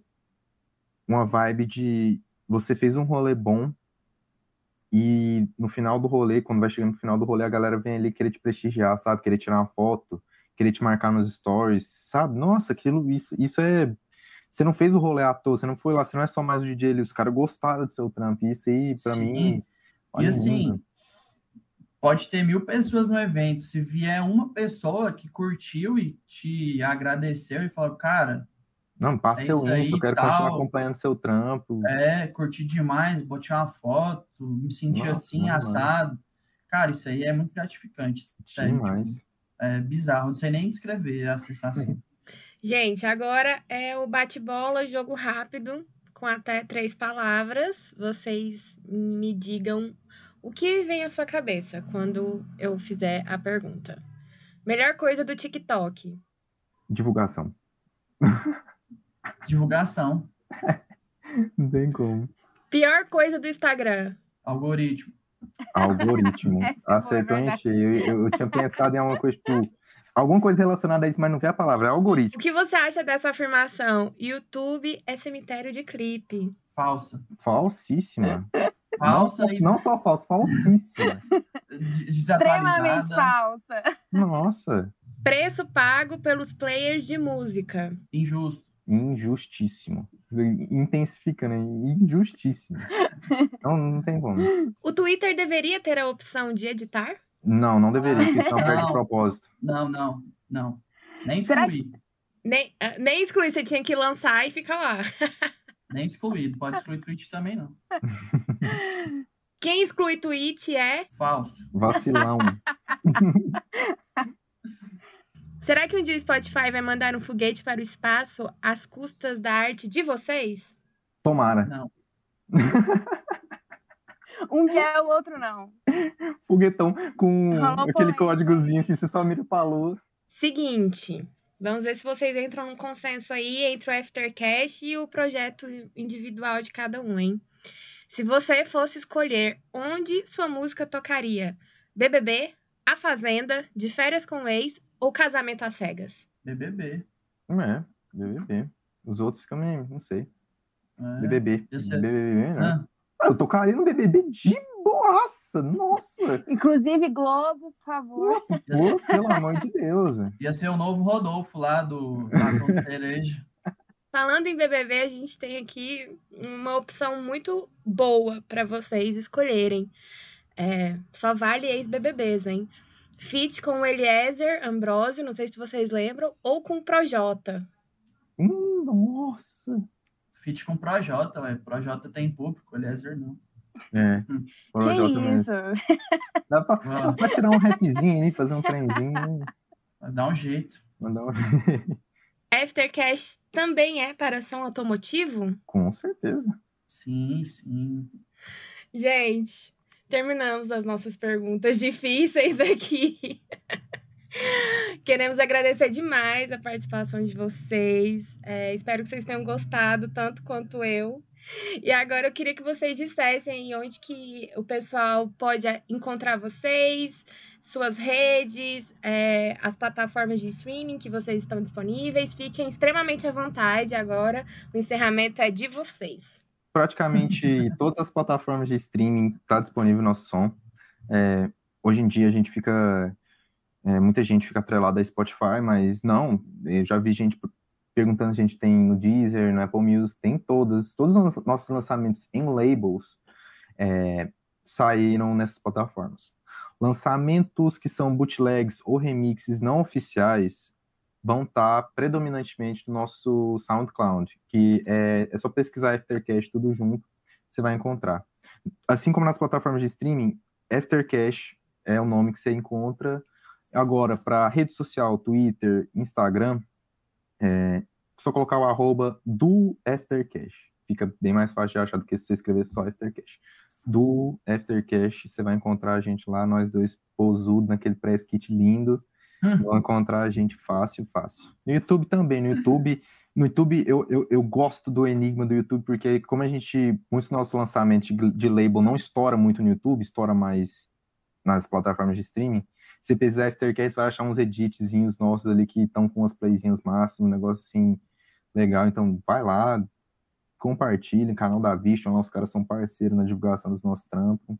uma vibe de você fez um rolê bom e no final do rolê, quando vai chegando no final do rolê, a galera vem ali querer te prestigiar, sabe? Querer tirar uma foto, querer te marcar nos stories, sabe? Nossa, aquilo, isso, isso é. Você não fez o rolê à toa, você não foi lá, você não é só mais o DJ ali, os caras gostaram do seu trampo. Isso aí, pra Sim. mim. E assim, pode ter mil pessoas no evento. Se vier uma pessoa que curtiu e te agradeceu e falou, cara. Não, passa é seu Insta, eu quero tal. continuar acompanhando seu trampo. É, curti demais, botei uma foto, me senti Nossa, assim, assado. Cara, isso aí é muito gratificante. Demais. Tipo, é bizarro, não sei nem descrever a sensação. Gente, agora é o bate-bola, jogo rápido, com até três palavras. Vocês me digam o que vem à sua cabeça quando eu fizer a pergunta. Melhor coisa do TikTok? Divulgação. Divulgação. Não tem como. Pior coisa do Instagram? Algoritmo. Algoritmo. Acertou em cheio. Eu, eu, tinha pensado em alguma coisa, tipo, alguma coisa relacionada a isso, mas não vi a palavra. É algoritmo. O que você acha dessa afirmação? YouTube é cemitério de clipe. Falsa. Falsíssima. Falsa não, e... não só falsa, falsíssima. Extremamente falsa. Nossa. Preço pago pelos players de música. Injusto. Injustíssimo. Intensifica, né? Injustíssimo. não, não tem como. O Twitter deveria ter a opção de editar? Não, não deveria, porque senão perde propósito. Não, não, não. Nem excluir. Nem, uh, nem excluir, você tinha que lançar e ficar lá. nem excluir, pode excluir tweet também, não. Quem exclui tweet é? Falso. Vacilão. Será que um dia o Spotify vai mandar um foguete para o espaço às custas da arte de vocês? Tomara. Não. um dia é o outro não. Foguetão com aquele códigozinho assim, você só mira pra lua. Seguinte, vamos ver se vocês entram num consenso aí entre o Aftercash e o projeto individual de cada um, hein? Se você fosse escolher onde sua música tocaria, BBB, A Fazenda, De Férias com o Ex ou casamento às cegas? BBB. É, BBB. Os outros também, não sei. É, BBB. BBB, né? Ah. Eu tocaria no BBB de boaça, nossa. Inclusive Globo, por favor. Pô, pelo amor de Deus. Ia ser o novo Rodolfo lá do Batom de Cereja. falando em BBB, a gente tem aqui uma opção muito boa para vocês escolherem. É, só vale ex-BBBs, hein? Fit com o Eliezer Ambrosio, não sei se vocês lembram, ou com o Projota. Hum, nossa! Fit com o Projota, ué. Projota tem público, Eliezer não. É, Hum. Que isso? Dá pra, Ah. dá pra tirar um rapzinho ali, fazer um trenzinho, Dá um jeito. mandar um... Aftercash também é para som automotivo? Com certeza. Sim, sim. Gente, terminamos as nossas perguntas difíceis aqui. Queremos agradecer demais a participação de vocês. É, espero que vocês tenham gostado tanto quanto eu. E agora eu queria que vocês dissessem onde que o pessoal pode encontrar vocês, suas redes, é, as plataformas de streaming que vocês estão disponíveis. Fiquem extremamente à vontade agora. O encerramento é de vocês. Praticamente todas as plataformas de streaming tá disponível nosso som. É, hoje em dia a gente fica. é, muita gente fica atrelada a Spotify, mas não. Eu já vi gente perguntando se a gente tem no Deezer, no Apple Music, tem todas. Todos os nossos lançamentos em labels é, saíram nessas plataformas. Lançamentos que são bootlegs ou remixes não oficiais vão estar predominantemente no nosso SoundCloud, que é, é só pesquisar Aftercash tudo junto, você vai encontrar. Assim como nas plataformas de streaming, Aftercash é o nome que você encontra. Agora, para rede social, Twitter, Instagram, é só colocar o arroba do Aftercash. Fica bem mais fácil de achar do que se você escrever só Aftercash. Do Aftercash, você vai encontrar a gente lá, nós dois posudos naquele press kit lindo. Vão encontrar a gente fácil, fácil. No YouTube também, no YouTube, no YouTube eu, eu, eu gosto do enigma do YouTube, porque como a gente, muitos nossos lançamentos de, label não estoura muito no YouTube, estoura mais nas plataformas de streaming, se pesquisar Aftercare, você vai achar uns editzinhos nossos ali que estão com umas playzinhas máximas, um negócio assim, legal, então vai lá, compartilha, canal da Vision, lá os caras são parceiros na divulgação dos nossos trampos.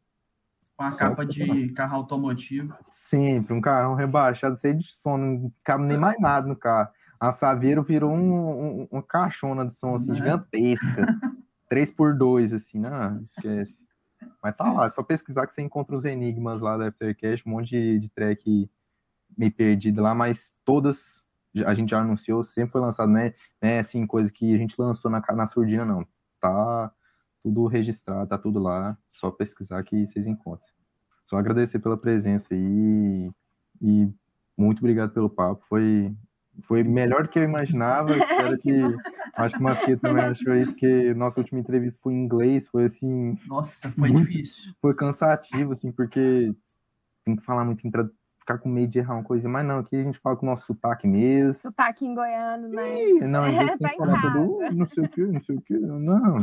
Com a Só capa de carro automotivo. Sempre, um carrão rebaixado, cheio de som, não cabe nem mais nada no carro. A Saveiro virou um, um- uma caixona de som, assim, Né? gigantesca. 3x2, assim, não, esquece. Mas tá lá, é só pesquisar que você encontra os enigmas lá da Aftercash, um monte de, de track meio perdido lá, mas todas a gente já anunciou, sempre foi lançado, né? É assim, coisa que a gente lançou na, na surdina, não. Tá tudo registrado, tá tudo lá, só pesquisar que vocês encontram. Só agradecer pela presença aí e muito obrigado pelo papo. Foi, foi melhor do que eu imaginava. Espero que. Acho que o Masqueta também achou isso, que nossa última entrevista foi em inglês, foi assim, Nossa, foi Muito. difícil. foi cansativo, assim, porque tem que falar muito, intra- ficar com medo de errar uma coisa, mas não, aqui a gente fala com o nosso sotaque mesmo. Sotaque em goiano, né? Ih, Não, Tá falar tudo. "Uh, não sei o que, não sei o que, não,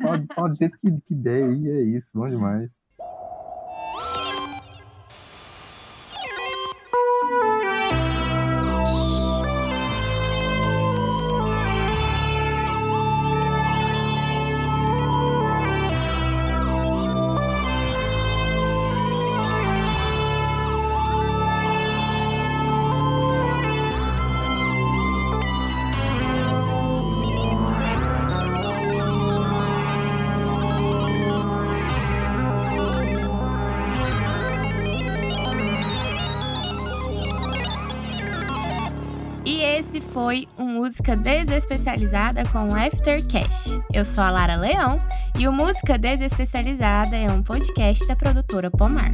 fala, fala do jeito que, que der aí, é isso, bom demais. Foi o Música Desespecializada com Aftercash. Eu sou a Lara Leão e o Música Desespecializada é um podcast da produtora Pomar.